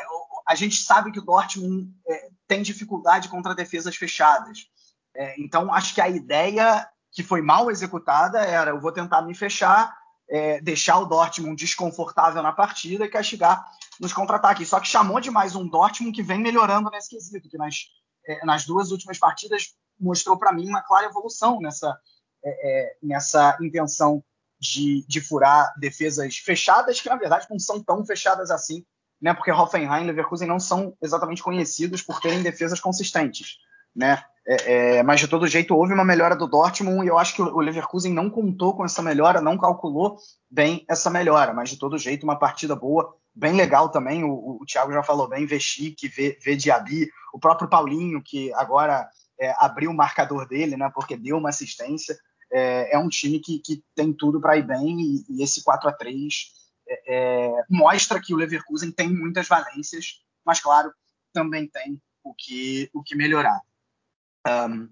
a gente sabe que o Dortmund é, tem dificuldade contra defesas fechadas, é, então acho que a ideia que foi mal executada era eu vou tentar me fechar é, deixar o Dortmund desconfortável na partida e castigar nos contra-ataques. Só que chamou demais um Dortmund que vem melhorando nesse quesito, que nas, é, nas duas últimas partidas mostrou para mim uma clara evolução nessa, é, é, nessa intenção de, de furar defesas fechadas, que na verdade não são tão fechadas assim, né? porque Hoffenheim e Leverkusen não são exatamente conhecidos por terem defesas consistentes. Né? É, é, mas de todo jeito houve uma melhora do Dortmund e eu acho que o Leverkusen não contou com essa melhora, não calculou bem essa melhora, mas de todo jeito uma partida boa, bem legal também. O, o Thiago já falou bem, Vechique, vê Diaby, o próprio Paulinho que agora é, abriu o marcador dele, né? Porque deu uma assistência. É, é um time que, que tem tudo para ir bem e, e, esse 4 a 3 é, é, mostra que o Leverkusen tem muitas valências, mas claro também tem o que o que melhorar. Um,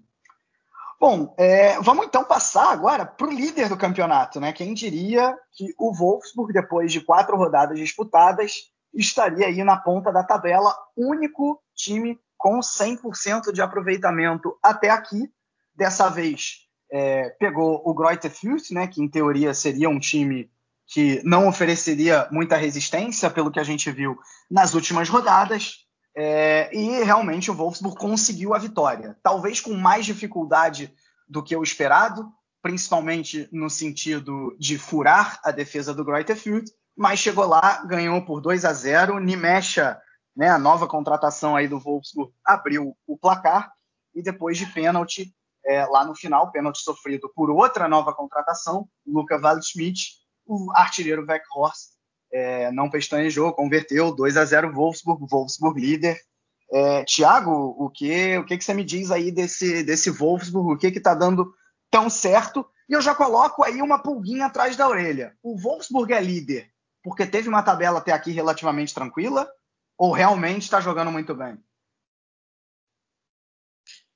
bom, é, vamos então passar agora para o líder do campeonato, né? Quem diria que o Wolfsburg, depois de quatro rodadas disputadas, estaria aí na ponta da tabela, único time com 100% de aproveitamento até aqui. Dessa vez é, pegou o Greuther Fürth, né? Que em teoria seria um time que não ofereceria muita resistência, pelo que a gente viu nas últimas rodadas. É, e realmente o Wolfsburg conseguiu a vitória. Talvez com mais dificuldade do que o esperado, principalmente no sentido de furar a defesa do Greuther mas chegou lá, ganhou por 2 a 0. Nimecha, né, a nova contratação aí do Wolfsburg, abriu o placar e depois de pênalti, é, lá no final, pênalti sofrido por outra nova contratação, Luca Waldschmidt, o artilheiro Weghorst é, não pestanejou, converteu 2 a 0 Wolfsburg, Wolfsburg líder. É, Tiago, o que, o que, que você me diz aí desse, desse Wolfsburg? O que está dando tão certo? E eu já coloco aí uma pulguinha atrás da orelha. O Wolfsburg é líder porque teve uma tabela até aqui relativamente tranquila? Ou realmente está jogando muito bem?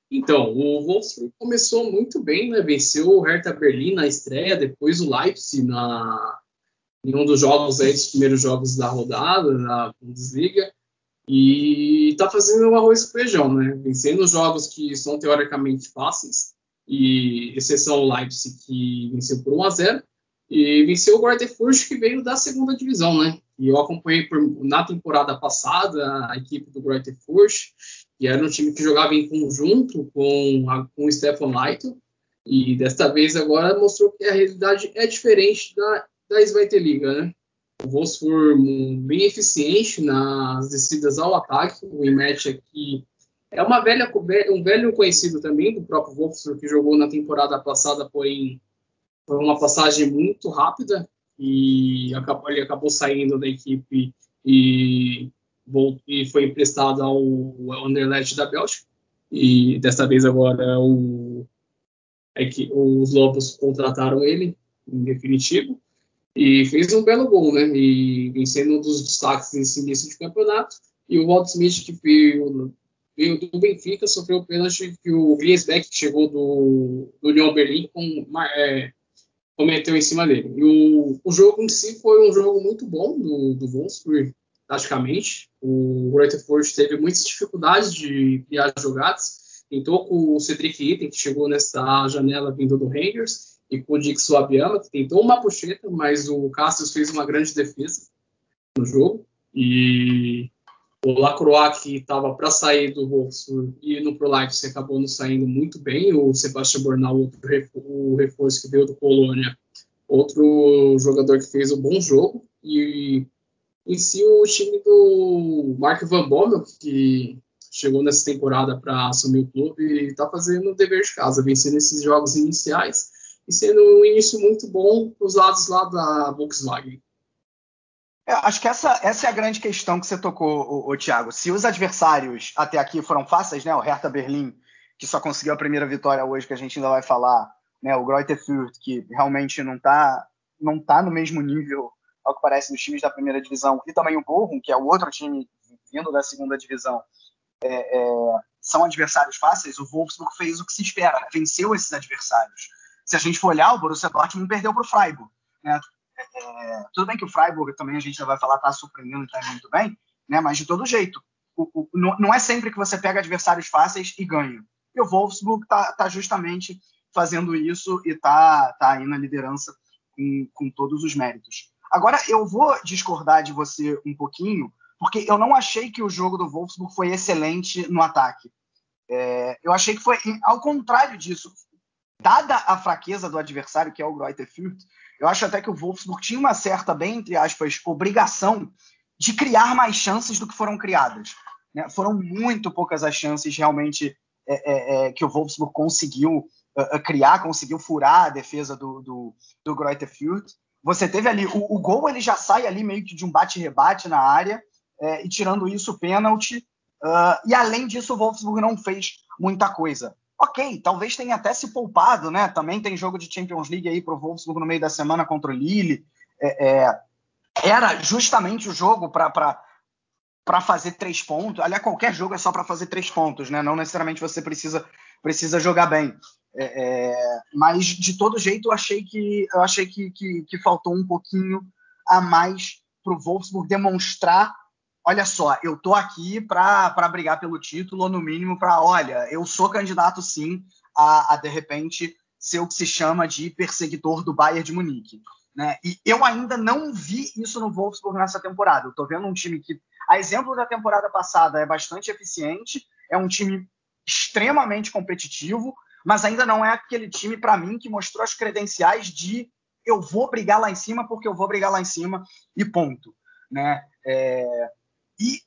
Então, o Wolfsburg começou muito bem, né? Venceu o Hertha Berlim na estreia, depois o Leipzig na, em um dos jogos aí, dos primeiros jogos da rodada, da Bundesliga. E está fazendo um arroz com feijão, né? Vencendo jogos que são teoricamente fáceis, e exceção o Leipzig, que venceu por 1 a 0 e venceu o Guardefurch, que veio da segunda divisão, né? E eu acompanhei por, na temporada passada a equipe do Guardefurch, que era um time que jogava em conjunto com, a, com o Stefan Leito, e desta vez agora mostrou que a realidade é diferente da, da Sveitliga, né? O Wolfsburg bem eficiente nas descidas ao ataque, o Imet aqui é uma velha, um velho conhecido também do próprio Wolfsburg, que jogou na temporada passada, porém foi uma passagem muito rápida e acabou, ele acabou saindo da equipe e, e foi emprestado ao Anderlecht da Bélgica. E desta vez agora o, é que os Lobos contrataram ele em definitivo e fez um belo gol, né? E vencendo um dos destaques nesse início de campeonato. E o Walt Smith, que veio, veio do Benfica, sofreu o pênalti que o Griesbeck, que chegou do, do União Berlim, com, é, cometeu em cima dele. E o, o jogo em si foi um jogo muito bom do, do Wolfsburg, praticamente. O Greuther Force teve muitas dificuldades de criar jogadas. Tentou com o Cedric Itten, que chegou nessa janela vindo do Rangers, Dix Suabiama, que tentou uma puxeta, mas o Cassius fez uma grande defesa no jogo. E o Lacroix, que estava para sair do Wolfsburg e no Pro Leipzig, acabou não saindo muito bem. O Sebastian Bornal, outro o reforço que veio do Colônia, outro jogador que fez um bom jogo. E em si o time do Mark Van Bommel, que chegou nessa temporada para assumir o clube está fazendo o dever de casa, vencendo esses jogos iniciais e sendo um início muito bom para os lados lá da Volkswagen. É, acho que essa, essa é a grande questão que você tocou, o, Thiago. Se os adversários até aqui foram fáceis, né? O Hertha Berlim, que só conseguiu a primeira vitória hoje, que a gente ainda vai falar, né? O Greuther Fürth, que realmente não está não tá no mesmo nível, ao que parece, dos times da primeira divisão, e também o Bochum, que é o outro time vindo da segunda divisão, é, é, são adversários fáceis. O Wolfsburg fez o que se espera, venceu esses adversários. Se a gente for olhar, o Borussia Dortmund perdeu para o Freiburg. Né? É, tudo bem que o Freiburg também a gente já vai falar está surpreendendo e está muito bem, né? Mas de todo jeito, o, o, não, é sempre que você pega adversários fáceis e ganha. E o Wolfsburg está tá justamente fazendo isso e está tá aí na liderança com, com todos os méritos. Agora eu vou discordar de você um pouquinho, porque eu não achei que o jogo do Wolfsburg foi excelente no ataque. É, eu achei que foi ao contrário disso. Dada a fraqueza do adversário, que é o Greuther Fürth, eu acho até que o Wolfsburg tinha uma certa, bem entre aspas, obrigação de criar mais chances do que foram criadas. Né? Foram muito poucas as chances realmente é, é, é que o Wolfsburg conseguiu uh, criar, conseguiu furar a defesa do, do, do Greuther Fürth. Você teve ali, o, o, gol ele já sai ali meio que de um bate-rebate na área, é, e tirando isso, pênalti. Uh, e além disso, o Wolfsburg não fez muita coisa ok, talvez tenha até se poupado, né? Também tem jogo de Champions League aí para o Wolfsburg no meio da semana contra o Lille. É, é, era justamente o jogo para fazer três pontos. Aliás, qualquer jogo é só para fazer três pontos, né? Não necessariamente você precisa, precisa jogar bem. É, é mas de todo jeito, eu achei que eu achei que, que, que faltou um pouquinho a mais para o Wolfsburg demonstrar olha só, eu tô aqui para brigar pelo título, ou no mínimo para, olha, eu sou candidato sim a, a, de repente ser o que se chama de perseguidor do Bayern de Munique. Né? E eu ainda não vi isso no Wolfsburg nessa temporada. Eu tô vendo um time que, a exemplo da temporada passada, é bastante eficiente, é um time extremamente competitivo, mas ainda não é aquele time, para mim, que mostrou as credenciais de eu vou brigar lá em cima porque eu vou brigar lá em cima e ponto. Né? É, e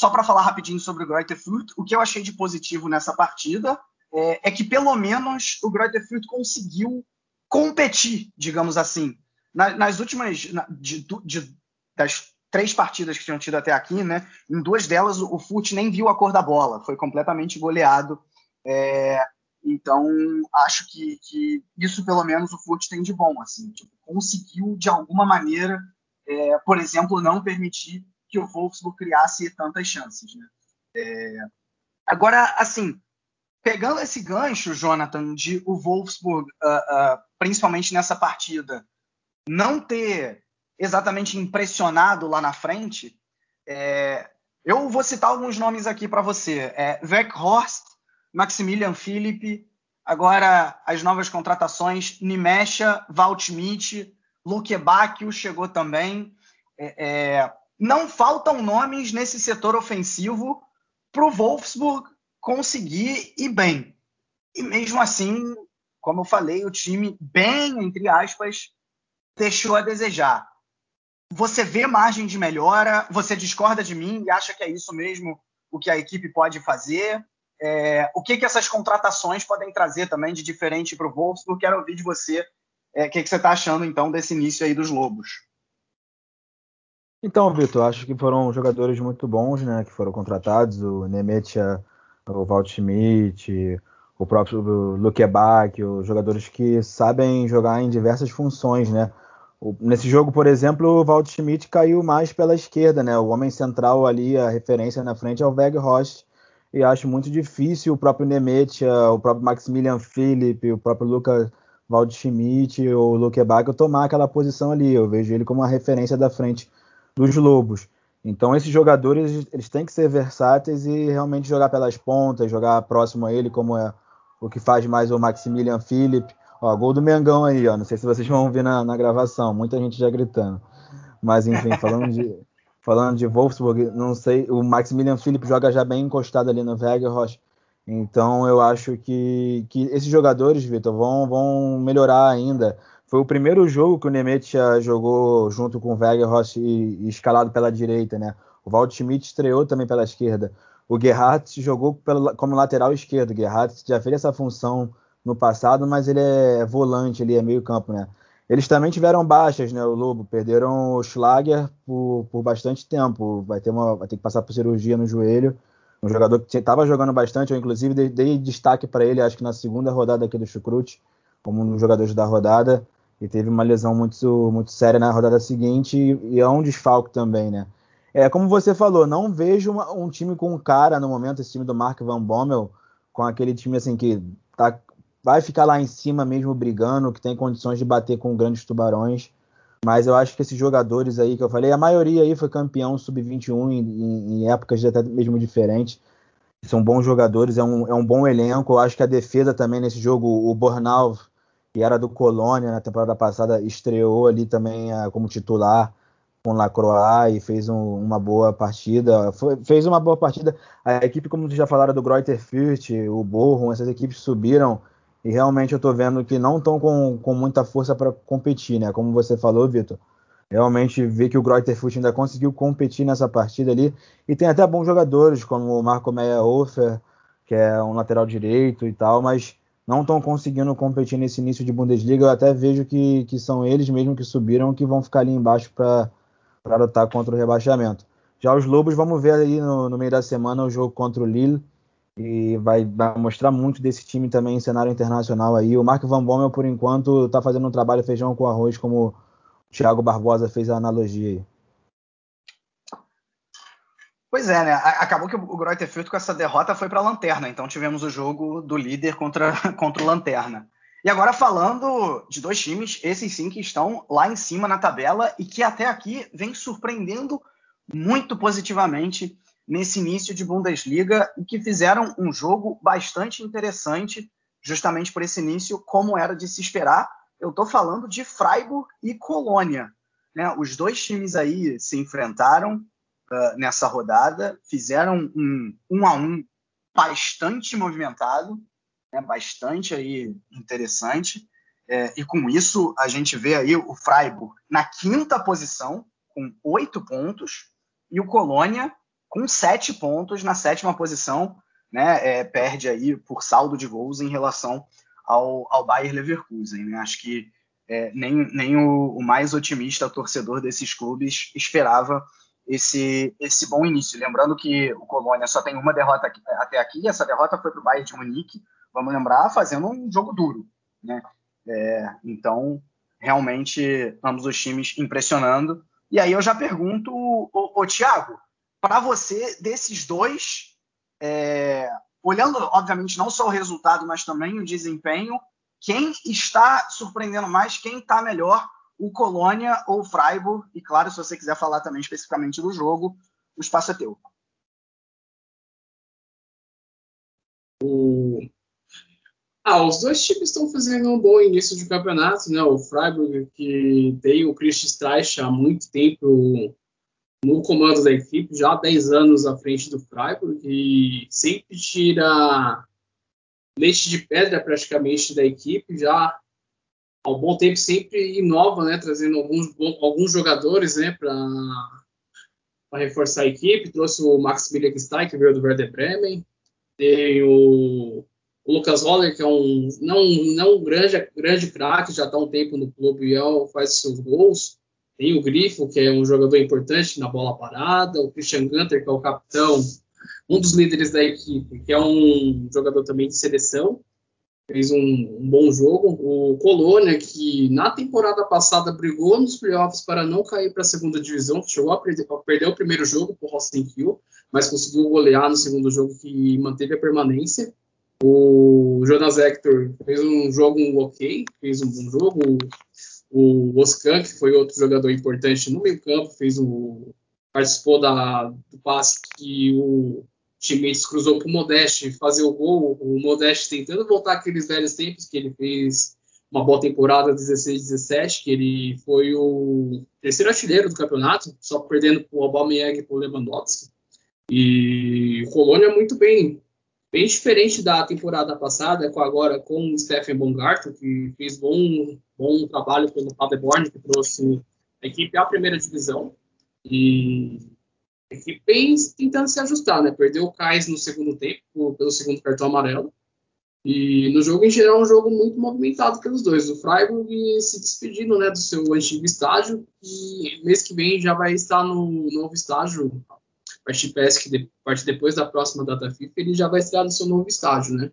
só para falar rapidinho sobre o Greuther Fürth, o que eu achei de positivo nessa partida é, é que pelo menos o Greuther Fürth conseguiu competir, digamos assim. Na, nas últimas, na, de, de, das três partidas que tinham tido até aqui, né? Em duas delas o Fute nem viu a cor da bola, foi completamente goleado. É, então acho que, que, isso pelo menos o Fute tem de bom, assim, tipo, conseguiu de alguma maneira, é, por exemplo, não permitir que o Wolfsburg criasse tantas chances, né? É, agora, assim, pegando esse gancho, Jonathan, de o Wolfsburg, uh, uh, principalmente nessa partida, não ter exatamente impressionado lá na frente, é, eu vou citar alguns nomes aqui para você. É, Weghorst, Maximilian Philipp, agora as novas contratações, Nimesha, Waldschmidt, Luke Bacchio chegou também. É, é, não faltam nomes nesse setor ofensivo para o Wolfsburg conseguir ir bem. E mesmo assim, como eu falei, o time, bem, entre aspas, deixou a desejar. Você vê margem de melhora? Você discorda de mim e acha que é isso mesmo o que a equipe pode fazer? É, o que, que essas contratações podem trazer também de diferente para o Wolfsburg? Quero ouvir de você é, o que, que você está achando então desse início aí dos Lobos. Então, Vitor, acho que foram jogadores muito bons, né, que foram contratados, o Nemetia, o Waldschmidt, o próprio Luke Bach, os jogadores que sabem jogar em diversas funções, né, Nesse jogo, por exemplo, o Walt Schmidt caiu mais pela esquerda, né? O homem central ali, a referência na frente é o Weghorst. E acho muito difícil o próprio Nemetia, o próprio Maximilian Philipp, o próprio Lucas Walt Schmidt ou o Bagel tomar aquela posição ali. Eu vejo ele como uma referência da frente dos Lobos. Então esses jogadores eles têm que ser versáteis e realmente jogar pelas pontas, jogar próximo a ele, como é o que faz mais o Maximilian Philipp Ó, gol do Mengão aí, ó. Não sei se vocês vão ouvir na, na gravação, muita gente já gritando. Mas enfim, falando de, (laughs) falando de Wolfsburg, não sei, o Maximilian Philipp joga já bem encostado ali no Weghorst. Então eu acho que, que esses jogadores, Vitor, vão, vão melhorar ainda. Foi o primeiro jogo que o Nemetia jogou junto com o Weghorst e, e escalado pela direita, né? O Walt Schmidt estreou também pela esquerda. O Gerhardt jogou como lateral esquerdo. O Gerhardt já fez essa função no passado, mas ele é volante, ele é meio campo, né? Eles também tiveram baixas, né? O Lobo perderam o Schlager por, por bastante tempo. Vai ter, uma, vai ter que passar por cirurgia no joelho. Um jogador que estava jogando bastante, eu inclusive dei, dei destaque para ele, acho que na segunda rodada aqui do Chucrute, como um dos jogadores da rodada, e teve uma lesão muito, muito séria na rodada seguinte, e, e é um desfalque também, né? É, como você falou, não vejo uma, um time com cara no momento, esse time do Mark Van Bommel, com aquele time assim que tá vai ficar lá em cima mesmo brigando, que tem condições de bater com grandes tubarões. Mas eu acho que esses jogadores aí que eu falei, a maioria aí foi campeão sub-21 em, em, épocas até mesmo diferentes. São bons jogadores, é um, é um bom elenco. Eu acho que a defesa também nesse jogo, o Bornal, que era do Colônia na temporada passada, estreou ali também uh, como titular com Lacroix e fez um, uma boa partida. Foi, fez uma boa partida. A equipe, como vocês já falaram, do Greuther Fürth, o Borrom, essas equipes subiram e realmente eu estou vendo que não estão com, com muita força para competir, né? Como você falou, Vitor. Realmente ver que o Greuther Furt ainda conseguiu competir nessa partida ali. E tem até bons jogadores, como o Marco Meyerhofer, que é um lateral direito e tal, mas não estão conseguindo competir nesse início de Bundesliga. Eu até vejo que, que são eles mesmo que subiram que vão ficar ali embaixo para lutar contra o rebaixamento. Já os Lobos, vamos ver aí no, no meio da semana o jogo contra o Lille e vai, vai, mostrar muito desse time também em cenário internacional aí. O Mark Van Bommel, por enquanto, está fazendo um trabalho feijão com arroz, como o Thiago Barbosa fez a analogia aí. Pois é, né? Acabou que o Greuther Fürth com essa derrota foi para a Lanterna, então tivemos o jogo do líder contra, (laughs) contra o Lanterna. E agora falando de dois times, esses sim que estão lá em cima na tabela e que até aqui vem surpreendendo muito positivamente nesse início de Bundesliga e que fizeram um jogo bastante interessante, justamente por esse início, como era de se esperar. Eu estou falando de Freiburg e Colônia. Né? Os dois times aí se enfrentaram uh, nessa rodada, fizeram um um a um bastante movimentado, né? bastante aí interessante. É, e com isso a gente vê aí o Freiburg na quinta posição, com oito pontos, e o Colônia com sete pontos na sétima posição, né, é, perde aí por saldo de gols em relação ao, ao Bayer Leverkusen. Né? Acho que é, nem, nem o, o, mais otimista torcedor desses clubes esperava esse, esse bom início. Lembrando que o Colônia só tem uma derrota aqui, até aqui, essa derrota foi para o Bayern de Munique, vamos lembrar, fazendo um jogo duro. Né? É, então, realmente, ambos os times impressionando. E aí eu já pergunto, o, o Thiago, para você, desses dois, é, olhando, obviamente, não só o resultado, mas também o desempenho, quem está surpreendendo mais, quem está melhor, o Colônia ou o Freiburg? E claro, se você quiser falar também especificamente do jogo, o espaço é teu. Ah, os dois times estão fazendo um bom início de campeonato, né? O Freiburg, que tem o Christian Streich há muito tempo no comando da equipe, já há 10 anos à frente do Freiburg, e sempre tira leite de pedra praticamente da equipe, já um bom tempo sempre inova, né, trazendo alguns, alguns jogadores né, para reforçar a equipe. Trouxe o Max Millenstein, que veio do Werder Bremen, tem o, o Lucas Holler, que é um não, não um grande, grande craque, já está um tempo no clube e é faz seus gols. Tem o Grifo, que é um jogador importante na bola parada, o Christian Gunter, que é o capitão, um dos líderes da equipe, que é um jogador também de seleção, fez um, um, bom jogo. O Colônia, que na temporada passada brigou nos playoffs para não cair para a segunda divisão, chegou a perder, a perder o primeiro jogo por Austin Kill, mas conseguiu golear no segundo jogo que manteve a permanência. O Jonas Hector fez um jogo ok, fez um bom jogo. O Oscan, que foi outro jogador importante no meio campo, fez um, participou da, do passe que o time cruzou para o Modeste fazer o gol. O Modeste tentando voltar aqueles velhos tempos que ele fez uma boa temporada 16-17, que ele foi o terceiro artilheiro do campeonato, só perdendo para o Aubameyang e para o Lewandowski. E o Colônia muito bem, bem diferente da temporada passada, com agora com o Stephen Bongarto, que fez bom, bom trabalho pelo Paderborn, que trouxe a equipe à primeira divisão. E equipe bem tentando se ajustar, né? Perdeu o Kais no segundo tempo, pelo segundo cartão amarelo. E no jogo em geral, é um jogo muito movimentado pelos dois. O Freiburg se despedindo né, do seu antigo estágio, e mês que vem já vai estar no novo estágio, partir parece que parte depois da próxima data FIFA, ele já vai estar no seu novo estágio, né?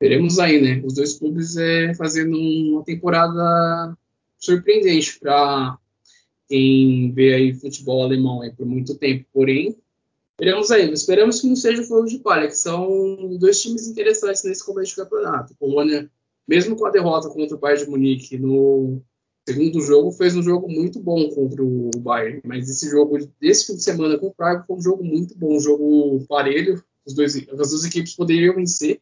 Veremos aí, né? Os dois clubes é, fazendo uma temporada surpreendente para quem vê aí futebol alemão aí por muito tempo. Porém, veremos aí. Esperamos que não seja o fogo de palha, que são dois times interessantes nesse começo de campeonato. Polônia, mesmo com a derrota contra o Bayern de Munique no segundo jogo, fez um jogo muito bom contra o Bayern. Mas esse jogo desse fim de semana com o Praga foi um jogo muito bom, um jogo parelho. Dois, as duas equipes poderiam vencer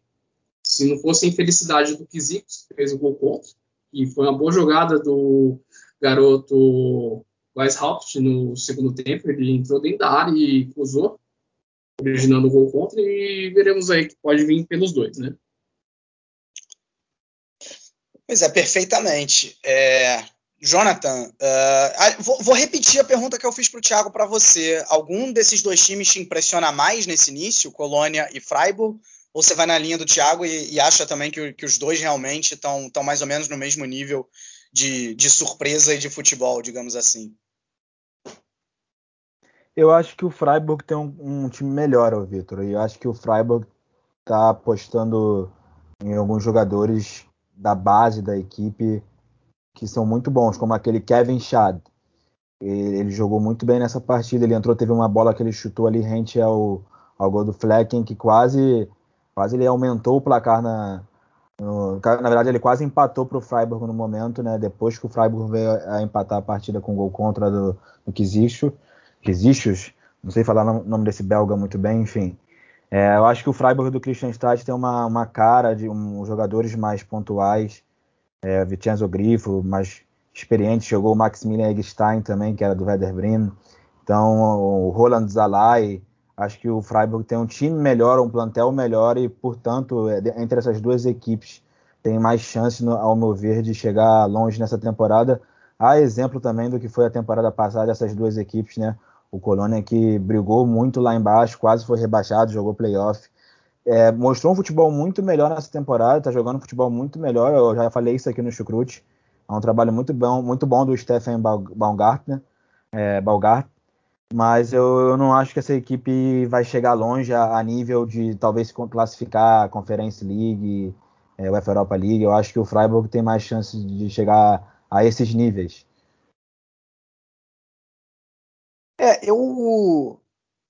se não fosse a infelicidade do Kizikos, que fez o gol contra, e foi uma boa jogada do garoto Weishaupt no segundo tempo. Ele entrou dentro da área e cruzou, originando o gol contra. E veremos aí que pode vir pelos dois, né? Pois é, perfeitamente. É, Jonathan, uh, vou, vou, repetir a pergunta que eu fiz para o Thiago para você. Algum desses dois times te impressiona mais nesse início, Colônia e Freiburg? Ou você vai na linha do Thiago e, e acha também que, que, os dois realmente estão mais ou menos no mesmo nível de, de surpresa e de futebol, digamos assim? Eu acho que o Freiburg tem um, um time melhor, Vitor. E eu acho que o Freiburg está apostando em alguns jogadores da base da equipe que são muito bons, como aquele Kevin Schad. Ele, ele, jogou muito bem nessa partida. Ele entrou, teve uma bola que ele chutou ali rente ao, ao gol do Flecken, que quase, quase ele aumentou o placar na, no, na verdade, ele quase empatou para o Freiburg no momento, né? Depois que o Freiburg veio a empatar a partida com o gol contra do, do Kisichus, Kisichus, não sei falar o nome desse belga muito bem, enfim. É, eu acho que o Freiburg do Christian Streit tem uma, uma cara de um, jogadores mais pontuais. É, Vincenzo Grifo, mais experiente, jogou o Maximilian Eggstein também, que era do Werder Bremen. Então, o Roland Zalai, acho que o Freiburg tem um time melhor, um plantel melhor e, portanto, é, entre essas duas equipes tem mais chance, ao meu ver, de chegar longe nessa temporada. Há exemplo também do que foi a temporada passada dessas duas equipes, né? O Colônia que brigou muito lá embaixo, quase foi rebaixado, jogou playoff. É, mostrou um futebol muito melhor nessa temporada, está jogando um futebol muito melhor. Eu já falei isso aqui no Chucrute. É um trabalho muito bom, muito bom do Stephen Baumgartner, é, Baumgart, mas eu, eu, não acho que essa equipe vai chegar longe a, a nível de talvez classificar a Conference League, é, UEFA Europa League. Eu acho que o Freiburg tem mais chance de chegar a esses níveis. Eu,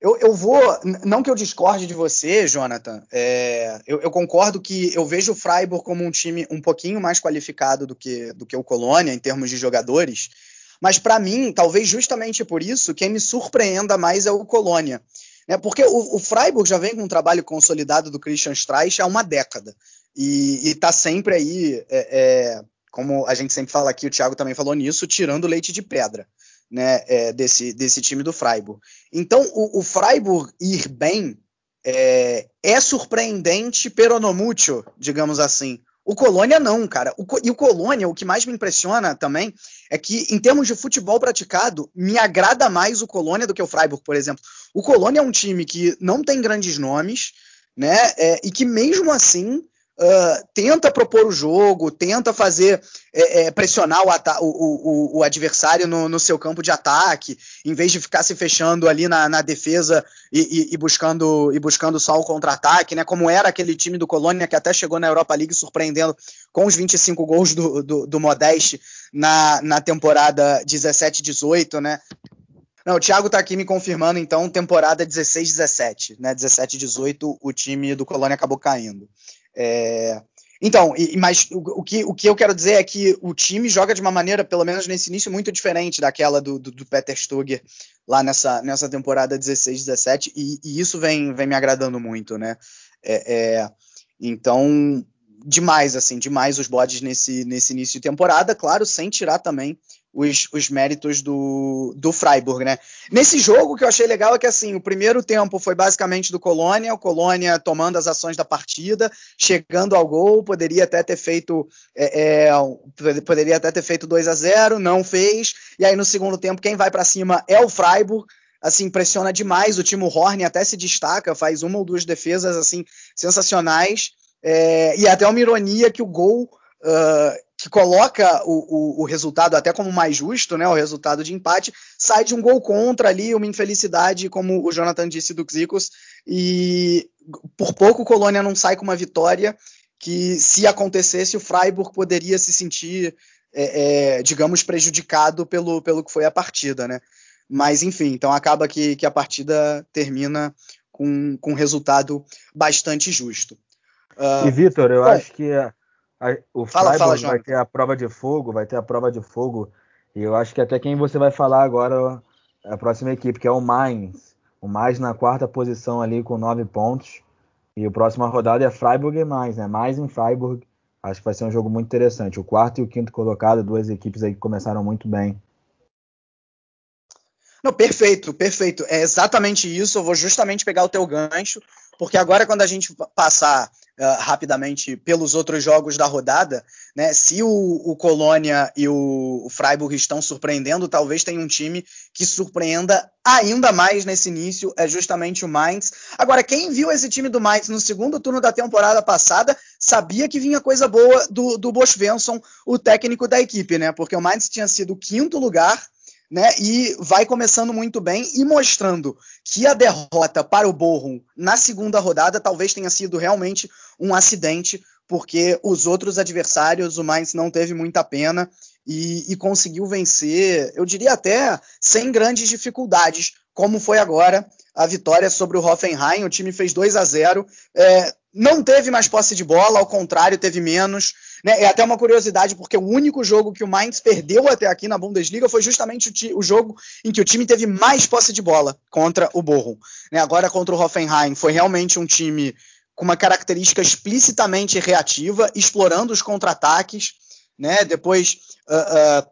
eu, eu vou. Não que eu discorde de você, Jonathan. É, eu, eu, concordo que eu vejo o Freiburg como um time um pouquinho mais qualificado do que, do que o Colônia em termos de jogadores. Mas para mim, talvez justamente por isso, quem me surpreenda mais é o Colônia. Né? Porque o, o Freiburg já vem com um trabalho consolidado do Christian Streich há uma década. E está sempre aí, é, é, como a gente sempre fala aqui, o Thiago também falou nisso, tirando leite de pedra né, é, desse, desse time do Freiburg. Então, o, o Freiburg ir bem é, é surpreendente, pero no mucho, digamos assim. O Colônia não, cara. O, e o Colônia, o que mais me impressiona também é que, em termos de futebol praticado, me agrada mais o Colônia do que o Freiburg, por exemplo. O Colônia é um time que não tem grandes nomes, né? É, e que mesmo assim uh, tenta propor o jogo, tenta fazer é, é, pressionar o, o, o, o adversário no, no, seu campo de ataque, em vez de ficar se fechando ali na, na defesa e, e, e, buscando, e buscando só o contra-ataque, né? Como era aquele time do Colônia que até chegou na Europa League surpreendendo com os 25 gols do, do, do Modeste na, na temporada 17-18, né? Não, o Thiago tá aqui me confirmando, então, temporada 16-17, né? 17-18, o time do Colônia acabou caindo. É, então, e, mas o, o, que, o que eu quero dizer é que o time joga de uma maneira, pelo menos nesse início, muito diferente daquela do, do, do Peter Stuger lá nessa, nessa temporada 16-17, e, e, isso vem, vem me agradando muito, né? É, é, então, demais, assim, demais os bodes nesse, nesse início de temporada, claro, sem tirar também os, os méritos do, do Freiburg, né? Nesse jogo, o que eu achei legal é que, assim, o primeiro tempo foi basicamente do Colônia, o Colônia tomando as ações da partida, chegando ao gol, poderia até ter feito é, é, poderia até ter feito 2 a 0 não fez, e aí no segundo tempo quem vai para cima é o Freiburg, assim, impressiona demais, o Timo Horn até se destaca, faz uma ou duas defesas, assim, sensacionais, é, e até uma ironia que o gol uh, que coloca o, o, o, resultado até como mais justo, né, o resultado de empate, sai de um gol contra ali, uma infelicidade, como o Jonathan disse do Xicos, e por pouco o Colônia não sai com uma vitória que, se acontecesse, o Freiburg poderia se sentir, é, é, digamos, prejudicado pelo, pelo que foi a partida, né? Mas, enfim, então acaba que, que a partida termina com, com um resultado bastante justo. Uh, e, Vitor, eu bom, acho que o fala, Freiburg fala, vai ter a prova de fogo, vai ter a prova de fogo. E eu acho que até quem você vai falar agora é a próxima equipe, que é o Mainz. O Mainz na quarta posição ali com nove pontos. E a próxima rodada é Freiburg e Mainz, né? Mais em Freiburg. Acho que vai ser um jogo muito interessante. O quarto e o quinto colocado, duas equipes aí que começaram muito bem. Não, perfeito, perfeito. É exatamente isso. Eu vou justamente pegar o teu gancho, porque agora quando a gente passar uh, rapidamente pelos outros jogos da rodada, né? Se o, o Colônia e o, o, Freiburg estão surpreendendo, talvez tenha um time que surpreenda ainda mais nesse início, é justamente o Mainz. Agora, quem viu esse time do Mainz no segundo turno da temporada passada sabia que vinha coisa boa do, do Bosch Svensson, o técnico da equipe, né? Porque o Mainz tinha sido quinto lugar né? E vai começando muito bem e mostrando que a derrota para o Bochum na segunda rodada talvez tenha sido realmente um acidente, porque os outros adversários, o Mainz não teve muita pena e, e conseguiu vencer, eu diria até sem grandes dificuldades, como foi agora a vitória sobre o Hoffenheim. O time fez 2 a 0. É, não teve mais posse de bola, ao contrário, teve menos. Né? É até uma curiosidade, porque o único jogo que o Mainz perdeu até aqui na Bundesliga foi justamente o, o jogo em que o time teve mais posse de bola contra o Bochum. Né? Agora contra o Hoffenheim foi realmente um time com uma característica explicitamente reativa, explorando os contra-ataques. Né? Depois, uh, uh,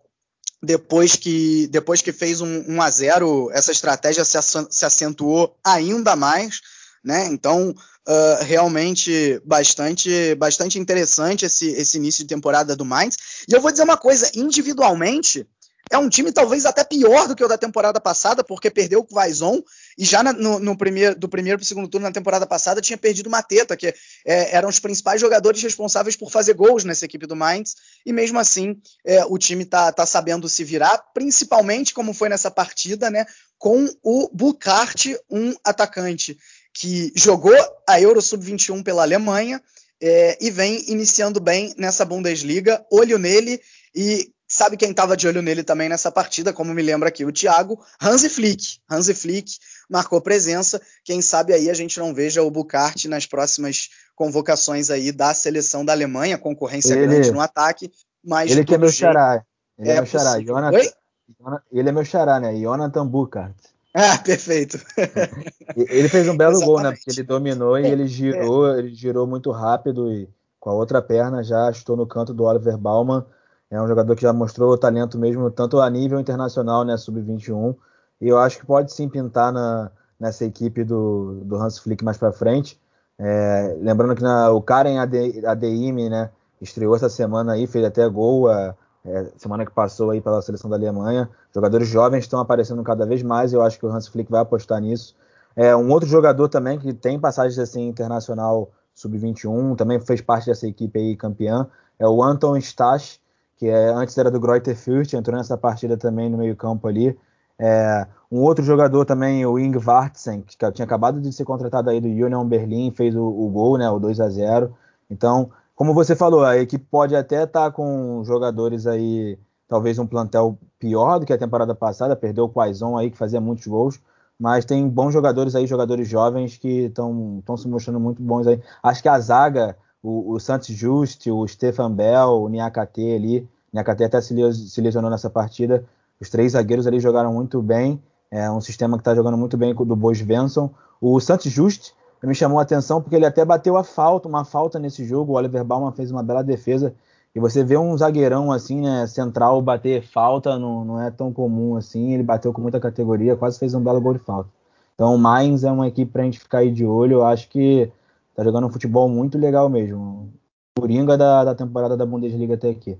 depois, que, depois que fez um 1 a 0 essa estratégia se, se acentuou ainda mais. Né? Então, uh, realmente bastante, bastante interessante esse, esse início de temporada do Mainz. E eu vou dizer uma coisa, individualmente, é um time talvez até pior do que o da temporada passada, porque perdeu o Vaison e já no, no primeiro, do primeiro para o segundo turno na temporada passada tinha perdido o Mateta, que é, eram os principais jogadores responsáveis por fazer gols nessa equipe do Mainz, e mesmo assim é, o time tá, tá sabendo se virar, principalmente como foi nessa partida, né, com o Bukart, um atacante que jogou a Euro Sub-21 pela Alemanha é, e vem iniciando bem nessa Bundesliga. Olho nele e sabe quem estava de olho nele também nessa partida, como me lembra aqui o Thiago, Hansi Flick. Hansi Flick marcou presença. Quem sabe aí a gente não veja o Bukart nas próximas convocações aí da seleção da Alemanha, concorrência ele, grande no ataque. Mas ele que é meu xará. Ele é, é meu xará. Jonathan, ele é meu xará, né? Jonathan Bukart. Ah, (laughs) perfeito. ele fez um belo gol, né? Porque ele dominou e ele girou, ele girou muito rápido e com a outra perna já estou no canto do Oliver Baumann. É um jogador que já mostrou talento mesmo, tanto a nível internacional, né, sub-21, e eu acho que pode sim pintar na, nessa equipe do, do Hans Flick mais para frente. É, lembrando que na, o Karen ADM, né, estreou essa semana aí, fez até gol. A, é, semana que passou aí pela seleção da Alemanha. Jogadores jovens estão aparecendo cada vez mais, eu acho que o Hans Flick vai apostar nisso. É, um outro jogador também que tem passagens assim internacional sub-21, também fez parte dessa equipe aí campeã, é o Anton Stach, que é, antes era do Greuther Fürth, entrou nessa partida também no meio-campo ali. É, um outro jogador também, o Ing Vartsen, que tinha acabado de ser contratado aí do Union Berlin, fez o, o gol, né, o 2 a 0 Então, como você falou, a equipe pode até estar tá com jogadores aí, talvez um plantel pior do que a temporada passada, perdeu o Quaison aí, que fazia muitos gols, mas tem bons jogadores aí, jogadores jovens que estão se mostrando muito bons aí. Acho que a zaga, o, o Santos Just, o Stefan Bell, o Niakate ali, Niakate até se, lesionou nessa partida, os três zagueiros ali jogaram muito bem, é um sistema que está jogando muito bem do Bois Svensson. O Santos Just me chamou a atenção porque ele até bateu a falta, uma falta nesse jogo. O Oliver Baumann fez uma bela defesa. E você vê um zagueirão assim, né, central, bater falta não, não é tão comum assim. Ele bateu com muita categoria, quase fez um belo gol de falta. Então o Mainz é uma equipe para a gente ficar aí de olho. Eu acho que tá jogando um futebol muito legal mesmo. Coringa da, da temporada da Bundesliga até aqui.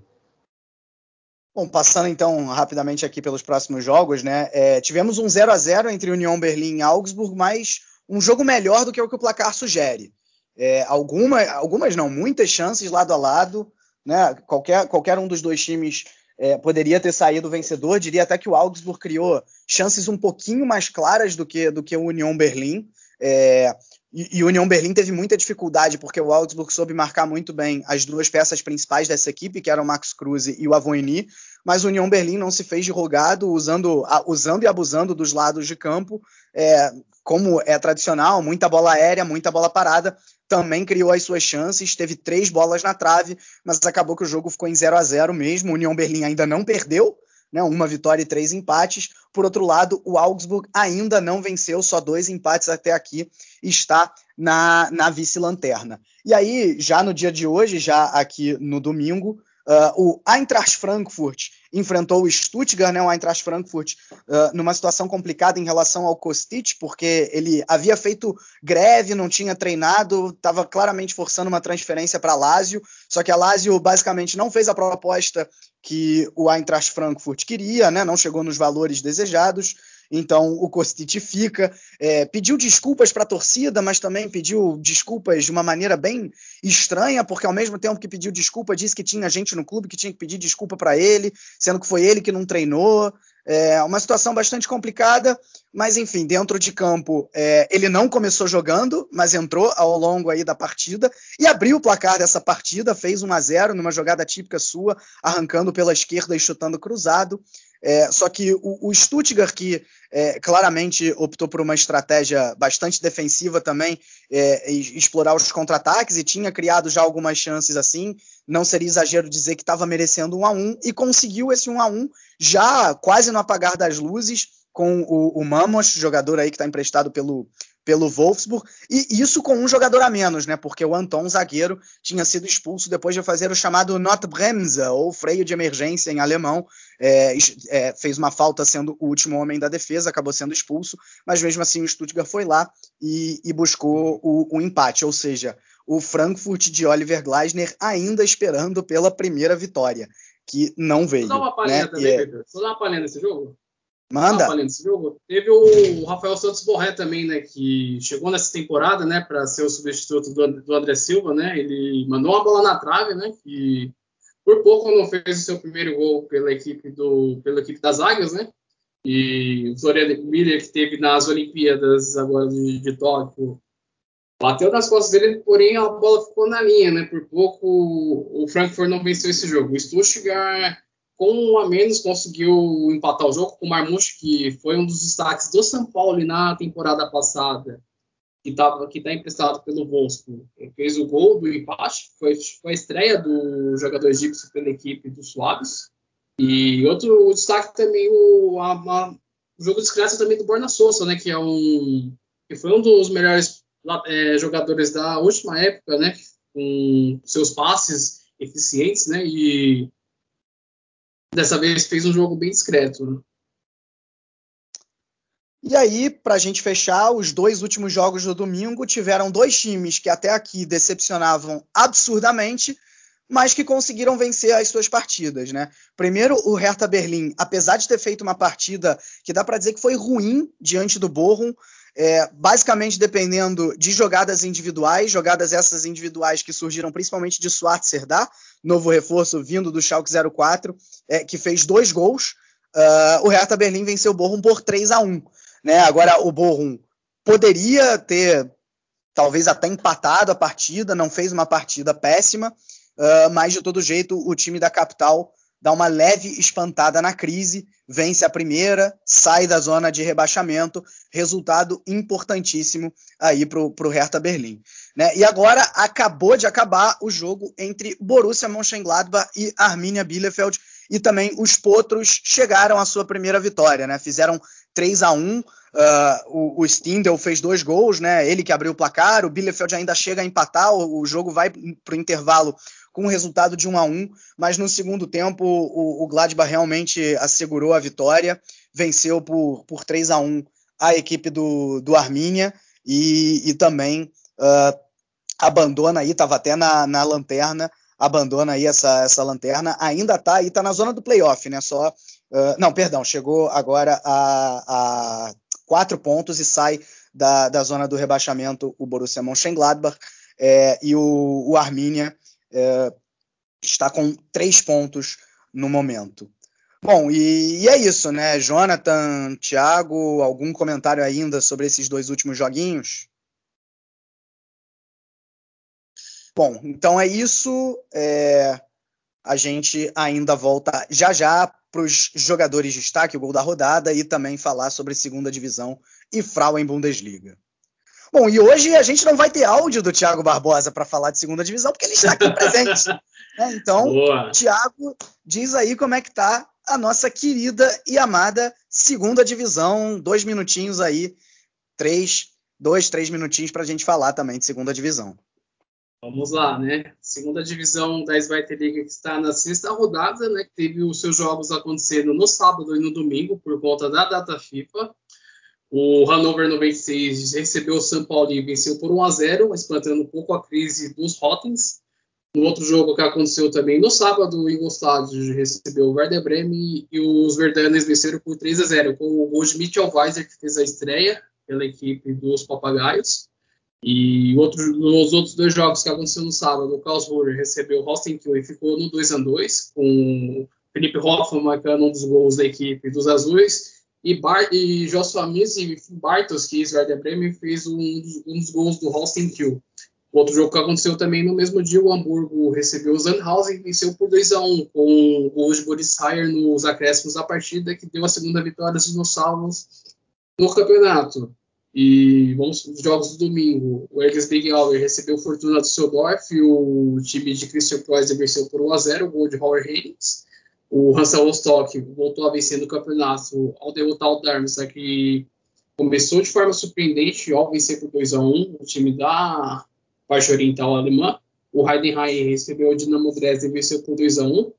Bom, passando então rapidamente aqui pelos próximos jogos, né? É, tivemos um 0 a 0 entre União Berlim e Augsburg, mas um jogo melhor do que o que o placar sugere. É, alguma, algumas não, muitas chances lado a lado. Né? Qualquer, qualquer um dos dois times é, poderia ter saído vencedor. Diria até que o Augsburg criou chances um pouquinho mais claras do que, do que o União Berlim. É, e, o União Berlim teve muita dificuldade, porque o Augsburg soube marcar muito bem as duas peças principais dessa equipe, que eram o Max Cruz e o Avoini, mas o União Berlim não se fez de rogado, usando, usando e abusando dos lados de campo, é, como é tradicional, muita bola aérea, muita bola parada, também criou as suas chances, teve três bolas na trave, mas acabou que o jogo ficou em 0 a 0 mesmo. O União Berlim ainda não perdeu, né, uma vitória e três empates. Por outro lado, o Augsburg ainda não venceu, só dois empates até aqui, está na, na vice-lanterna. E aí, já no dia de hoje, já aqui no domingo, Uh, o Eintracht Frankfurt enfrentou o Stuttgart, né, o Eintracht Frankfurt, uh, numa situação complicada em relação ao Kostic, porque ele havia feito greve, não tinha treinado, estava claramente forçando uma transferência para Lazio, só que a Lazio basicamente não fez a proposta que o Eintracht Frankfurt queria, né, não chegou nos valores desejados, então o Kostic fica. É, pediu desculpas para a torcida, mas também pediu desculpas de uma maneira bem estranha, porque ao mesmo tempo que pediu desculpa, disse que tinha gente no clube que tinha que pedir desculpa para ele, sendo que foi ele que não treinou. É uma situação bastante complicada, mas enfim, dentro de campo é, ele não começou jogando, mas entrou ao longo aí da partida e abriu o placar dessa partida, fez 1 a 0 numa jogada típica sua, arrancando pela esquerda e chutando cruzado. É, só que o, o Stuttgart, que é, claramente optou por uma estratégia bastante defensiva também, é, explorar os contra-ataques e tinha criado já algumas chances assim, não seria exagero dizer que estava merecendo um a um e conseguiu esse um a um já quase no apagar das luzes com o, o Mamos, jogador aí que está emprestado pelo, pelo Wolfsburg, e isso com um jogador a menos, né? Porque o Anton, zagueiro, tinha sido expulso depois de fazer o chamado Notbremse, ou freio de emergência em alemão. É, é, fez uma falta sendo o último homem da defesa, acabou sendo expulso, mas mesmo assim o Stuttgart foi lá e, e buscou o, o empate, ou seja, o Frankfurt de Oliver Glasner ainda esperando pela primeira vitória. que não veio. Dar uma palhinha né? também, é... Dar uma palhinha nesse jogo? Manda. Uma nesse jogo. Teve o Rafael Santos Borré também, né? Que chegou nessa temporada, né? Para ser o substituto do, do André Silva, né? Ele mandou uma bola na trave, né? Que por pouco não fez o seu primeiro gol pela equipe, do, pela equipe das Águias, né? E o Floriano Miller, que teve nas Olimpíadas agora de, de Tóquio, bateu nas costas dele, porém a bola ficou na linha, né? Por pouco o Frankfurt não venceu esse jogo. O Stuttgart, com um a menos, conseguiu empatar o jogo com o Marmouche, que foi um dos destaques do São Paulo na temporada passada que estava que está emprestado pelo Wolfsburg. Ele fez o gol do empate, foi, foi a estreia do jogador egípcio pela equipe dos Suaves. E outro destaque também o, a, a, o jogo discreto também do Borna Souza, né, que é um que foi um dos melhores é, jogadores da última época, né, com seus passes eficientes, né, e dessa vez fez um jogo bem discreto. Né? E aí, para a gente fechar, os dois últimos jogos do domingo tiveram dois times que até aqui decepcionavam absurdamente, mas que conseguiram vencer as suas partidas, né? Primeiro, o Hertha Berlim, apesar de ter feito uma partida que dá para dizer que foi ruim diante do Bochum, é, basicamente dependendo de jogadas individuais, jogadas essas individuais que surgiram principalmente de Schwarzer, novo reforço vindo do Schalke 04, é, que fez dois gols. Uh, o Hertha Berlim venceu o Bochum por 3 a 1 né? Agora o Bochum poderia ter talvez até empatado a partida, não fez uma partida péssima, uh, mas de todo jeito o time da capital dá uma leve espantada na crise, vence a primeira, sai da zona de rebaixamento, resultado importantíssimo aí para o Hertha Berlim. Né? E agora acabou de acabar o jogo entre Borussia Mönchengladbach e Arminia Bielefeld, e também os Potros chegaram à sua primeira vitória, né? Fizeram 3 a 1 uh, o, o Stindl fez dois gols, né? Ele que abriu o placar, o Bielefeld ainda chega a empatar, o, o jogo vai para o intervalo com o resultado de 1 a 1 mas no segundo tempo o, o Gladbach realmente assegurou a vitória, venceu por, por 3 a 1 a equipe do, do Arminia e, e também uh, abandona aí, estava até na, na lanterna, abandona aí essa, essa lanterna, ainda está aí, está na zona do playoff, né? Só Uh, não, perdão, chegou agora a, a, quatro pontos e sai da, da zona do rebaixamento o Borussia Mönchengladbach é, e o, o Arminia é, está com três pontos no momento. Bom, e, e, é isso, né? Jonathan, Thiago, algum comentário ainda sobre esses dois últimos joguinhos? Bom, então é isso. É, a gente ainda volta já já para os jogadores de destaque, o gol da rodada, e também falar sobre segunda divisão e Frauen Bundesliga. Bom, e hoje a gente não vai ter áudio do Thiago Barbosa para falar de segunda divisão, porque ele está aqui presente. (laughs) Né? Então, Boa. Thiago, diz aí como é que tá a nossa querida e amada segunda divisão. Dois minutinhos aí, três, dois, três minutinhos para a gente falar também de segunda divisão. Vamos lá, né? Segunda divisão da Zweite Liga que está na sexta rodada, né? Que teve os seus jogos acontecendo no sábado e no domingo por conta da data FIFA. O Hannover 96 recebeu o São Paulo e venceu por 1 a 0, espantando um pouco a crise dos Rottens. No outro jogo que aconteceu também no sábado, o Ingolstadt recebeu o Werder Bremen e os Verdanes venceram por 3 a 0, com o gol de Mitchell Weiser, que fez a estreia pela equipe dos Papagaios. E outro, nos outros dois jogos que aconteceram no sábado, o Klaus Ruhr recebeu o Rostenkiel e ficou no 2 a 2 com Felipe Hoffmann marcando um dos gols da equipe dos azuis. E, Bar e Joshua Mies e Bartos, que é Werder Bremen, fez um dos, um dos gols do Rostenkiel. Outro jogo que aconteceu também no mesmo dia, o Hamburgo recebeu o Sandhausen e venceu por 2 a 1 com o gol de Boris Heyer nos acréscimos da partida, que deu a segunda vitória dos dinossauros no campeonato. E vamos os jogos do domingo. O Erges Big Auer recebeu Fortuna do Seudorf o time de Christian Preuss venceu por 1 a 0 o gol de Howard Haynes. O Hansa Rostock voltou a vencer no campeonato ao derrotar o Darmstadt, que começou de forma surpreendente ao vencer por 2 a 1 o time da parte oriental alemã. O Heidenheim recebeu o Dinamo Dresden e venceu por 2 a 1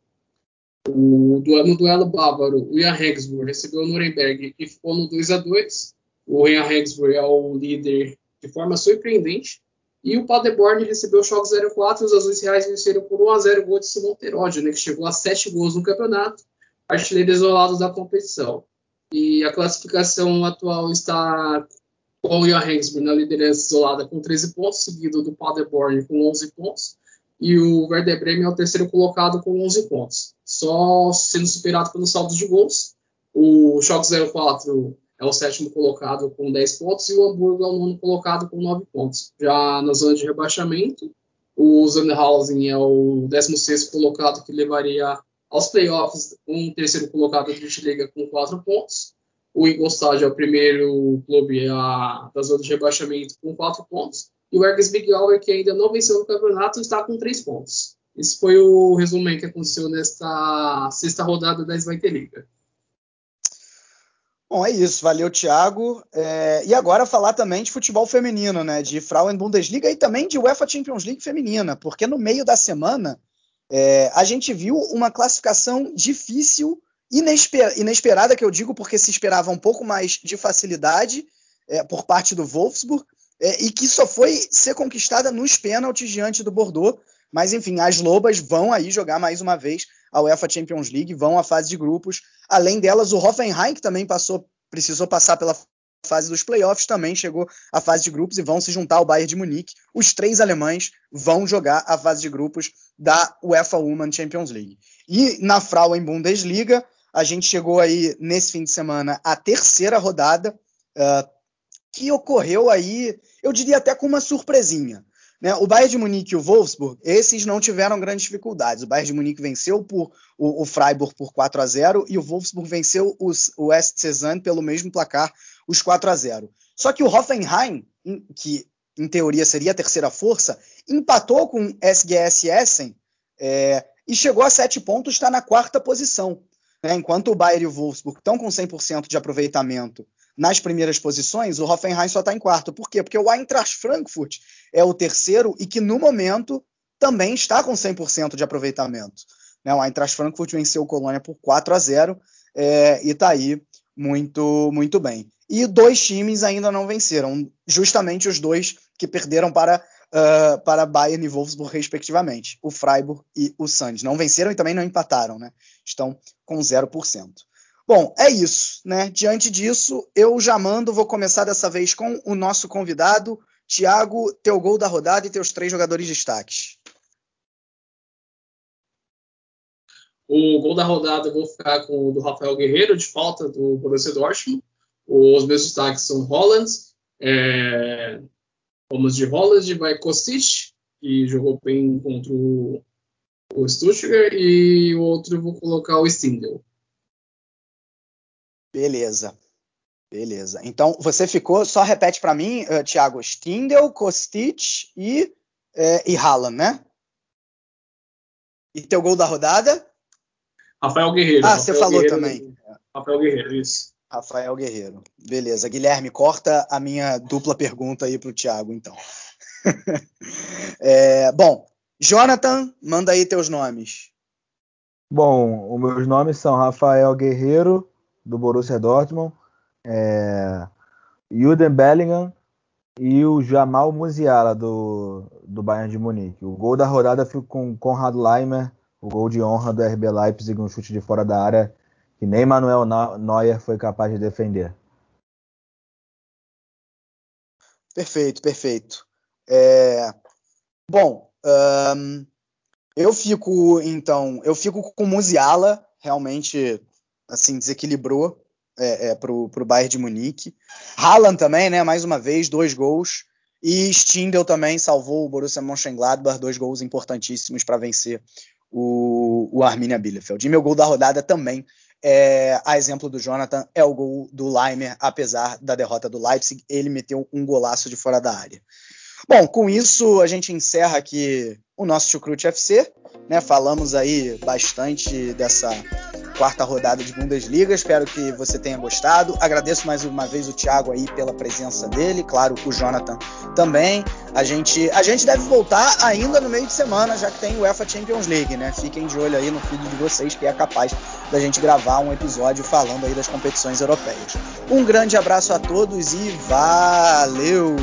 o, no duelo bávaro, o Jan Regensburg recebeu o Nuremberg e ficou no 2 a 2 o Ryan Hagsbury é o líder de forma surpreendente. E o Paderborn recebeu o Schalke 04 e os Azuis Reais venceram por 1x0 gol de Simon Terodde, né, que chegou a 7 gols no campeonato, artilheiro isolado da competição. E a classificação atual está com o Johannesburg na liderança isolada com 13 pontos, seguido do Paderborn com 11 pontos, e o Werder Bremen é o terceiro colocado com 11 pontos, só sendo superado pelos saldos de gols. O Schalke 04 é o sétimo colocado com 10 pontos e o Hamburgo é o nono colocado com 9 pontos. Já na zona de rebaixamento, o Sandhausen é o 16 colocado que levaria aos playoffs um terceiro colocado de Liga com 4 pontos. O Ingolstadt é o primeiro clube a, da zona de rebaixamento com 4 pontos. E o Ergas Big Hour, que ainda não venceu no campeonato, está com 3 pontos. Esse foi o resumo que aconteceu nesta sexta rodada da Svite Liga. Bom, é isso. Valeu, Thiago. É, e agora falar também de futebol feminino, né? De Frauen Bundesliga e também de UEFA Champions League feminina, porque no meio da semana é, a gente viu uma classificação difícil, inesper inesperada, que eu digo porque se esperava um pouco mais de facilidade é, por parte do Wolfsburg, é, e que só foi ser conquistada nos pênaltis diante do Bordeaux. Mas enfim, as Lobas vão aí jogar mais uma vez a UEFA Champions League, vão à fase de grupos. Além delas, o Hoffenheim, que também passou, precisou passar pela fase dos playoffs, também chegou à fase de grupos e vão se juntar ao Bayern de Munique. Os três alemães vão jogar a fase de grupos da UEFA Women Champions League. E na Frauen Bundesliga, a gente chegou aí nesse fim de semana à terceira rodada, uh, que ocorreu aí, eu diria até com uma surpresinha. Né? O Bayern de Munique e o Wolfsburg, esses não tiveram grandes dificuldades. O Bayern de Munique venceu por, o, o Freiburg por 4 a 0 e o Wolfsburg venceu os, o West Cezanne pelo mesmo placar, os 4 a 0 Só que o Hoffenheim, que em teoria seria a terceira força, empatou com SGS Essen é, e chegou a 7 pontos, está na quarta posição. Né? Enquanto o Bayern e o Wolfsburg estão com 100% de aproveitamento nas primeiras posições, o Hoffenheim só está em quarto. Por quê? Porque o Eintracht Frankfurt é o terceiro e que no momento também está com 100% de aproveitamento. Né? O Eintracht Frankfurt venceu o Colônia por 4 a 0 é, e está aí muito, muito bem. E dois times ainda não venceram, justamente os dois que perderam para, uh, para Bayern e Wolfsburg, respectivamente, o Freiburg e o Sands. Não venceram e também não empataram, né? estão com 0%. Bom, é isso, né? Diante disso, eu já mando, vou começar dessa vez com o nosso convidado, Tiago, teu gol da rodada e teus três jogadores de destaques. O gol da rodada eu vou ficar com o do Rafael Guerreiro, de falta do Borussia Dortmund. Os meus destaques são Holland, é, vamos de Holland, vai Kostic, que jogou bem contra o, o Stuttgart, e o outro eu vou colocar o Stindl. Beleza. Beleza. Então, você ficou, só repete para mim, uh, Thiago, Stindel, Kostic e, uh, e Haaland, né? E teu gol da rodada? Rafael Guerreiro. Ah, Rafael você falou Guerreiro, também. Rafael Guerreiro, isso. Rafael Guerreiro. Beleza. Guilherme, corta a minha dupla pergunta aí pro Thiago, então. (laughs) é, bom, Jonathan, manda aí teus nomes. Bom, os meus nomes são Rafael Guerreiro, do Borussia Dortmund, é, Juden Bellingham e o Jamal Musiala do, do Bayern de Munique. O gol da rodada foi com Konrad Leimer, o gol de honra do RB Leipzig, um chute de fora da área que nem Manuel Neuer foi capaz de defender. Perfeito, perfeito. É, bom, um, eu fico então, eu fico com Musiala, realmente assim, desequilibrou é, é, para o Bayern de Munique. Haaland também, né? Mais uma vez, dois gols. E Stindl também salvou o Borussia Mönchengladbach, dois gols importantíssimos para vencer o, o Arminia Bielefeld. E meu gol da rodada também, é, a exemplo do Jonathan, é o gol do Leimer, apesar da derrota do Leipzig, ele meteu um golaço de fora da área. Bom, com isso a gente encerra aqui o nosso Chucrute FC, né? Falamos aí bastante dessa quarta rodada de Bundesliga. Espero que você tenha gostado. Agradeço mais uma vez o Thiago aí pela presença dele, claro, o Jonathan também. A gente, a gente deve voltar ainda no meio de semana, já que tem o UEFA Champions League, né? Fiquem de olho aí no feed de vocês que é capaz da gente gravar um episódio falando aí das competições europeias. Um grande abraço a todos e valeu!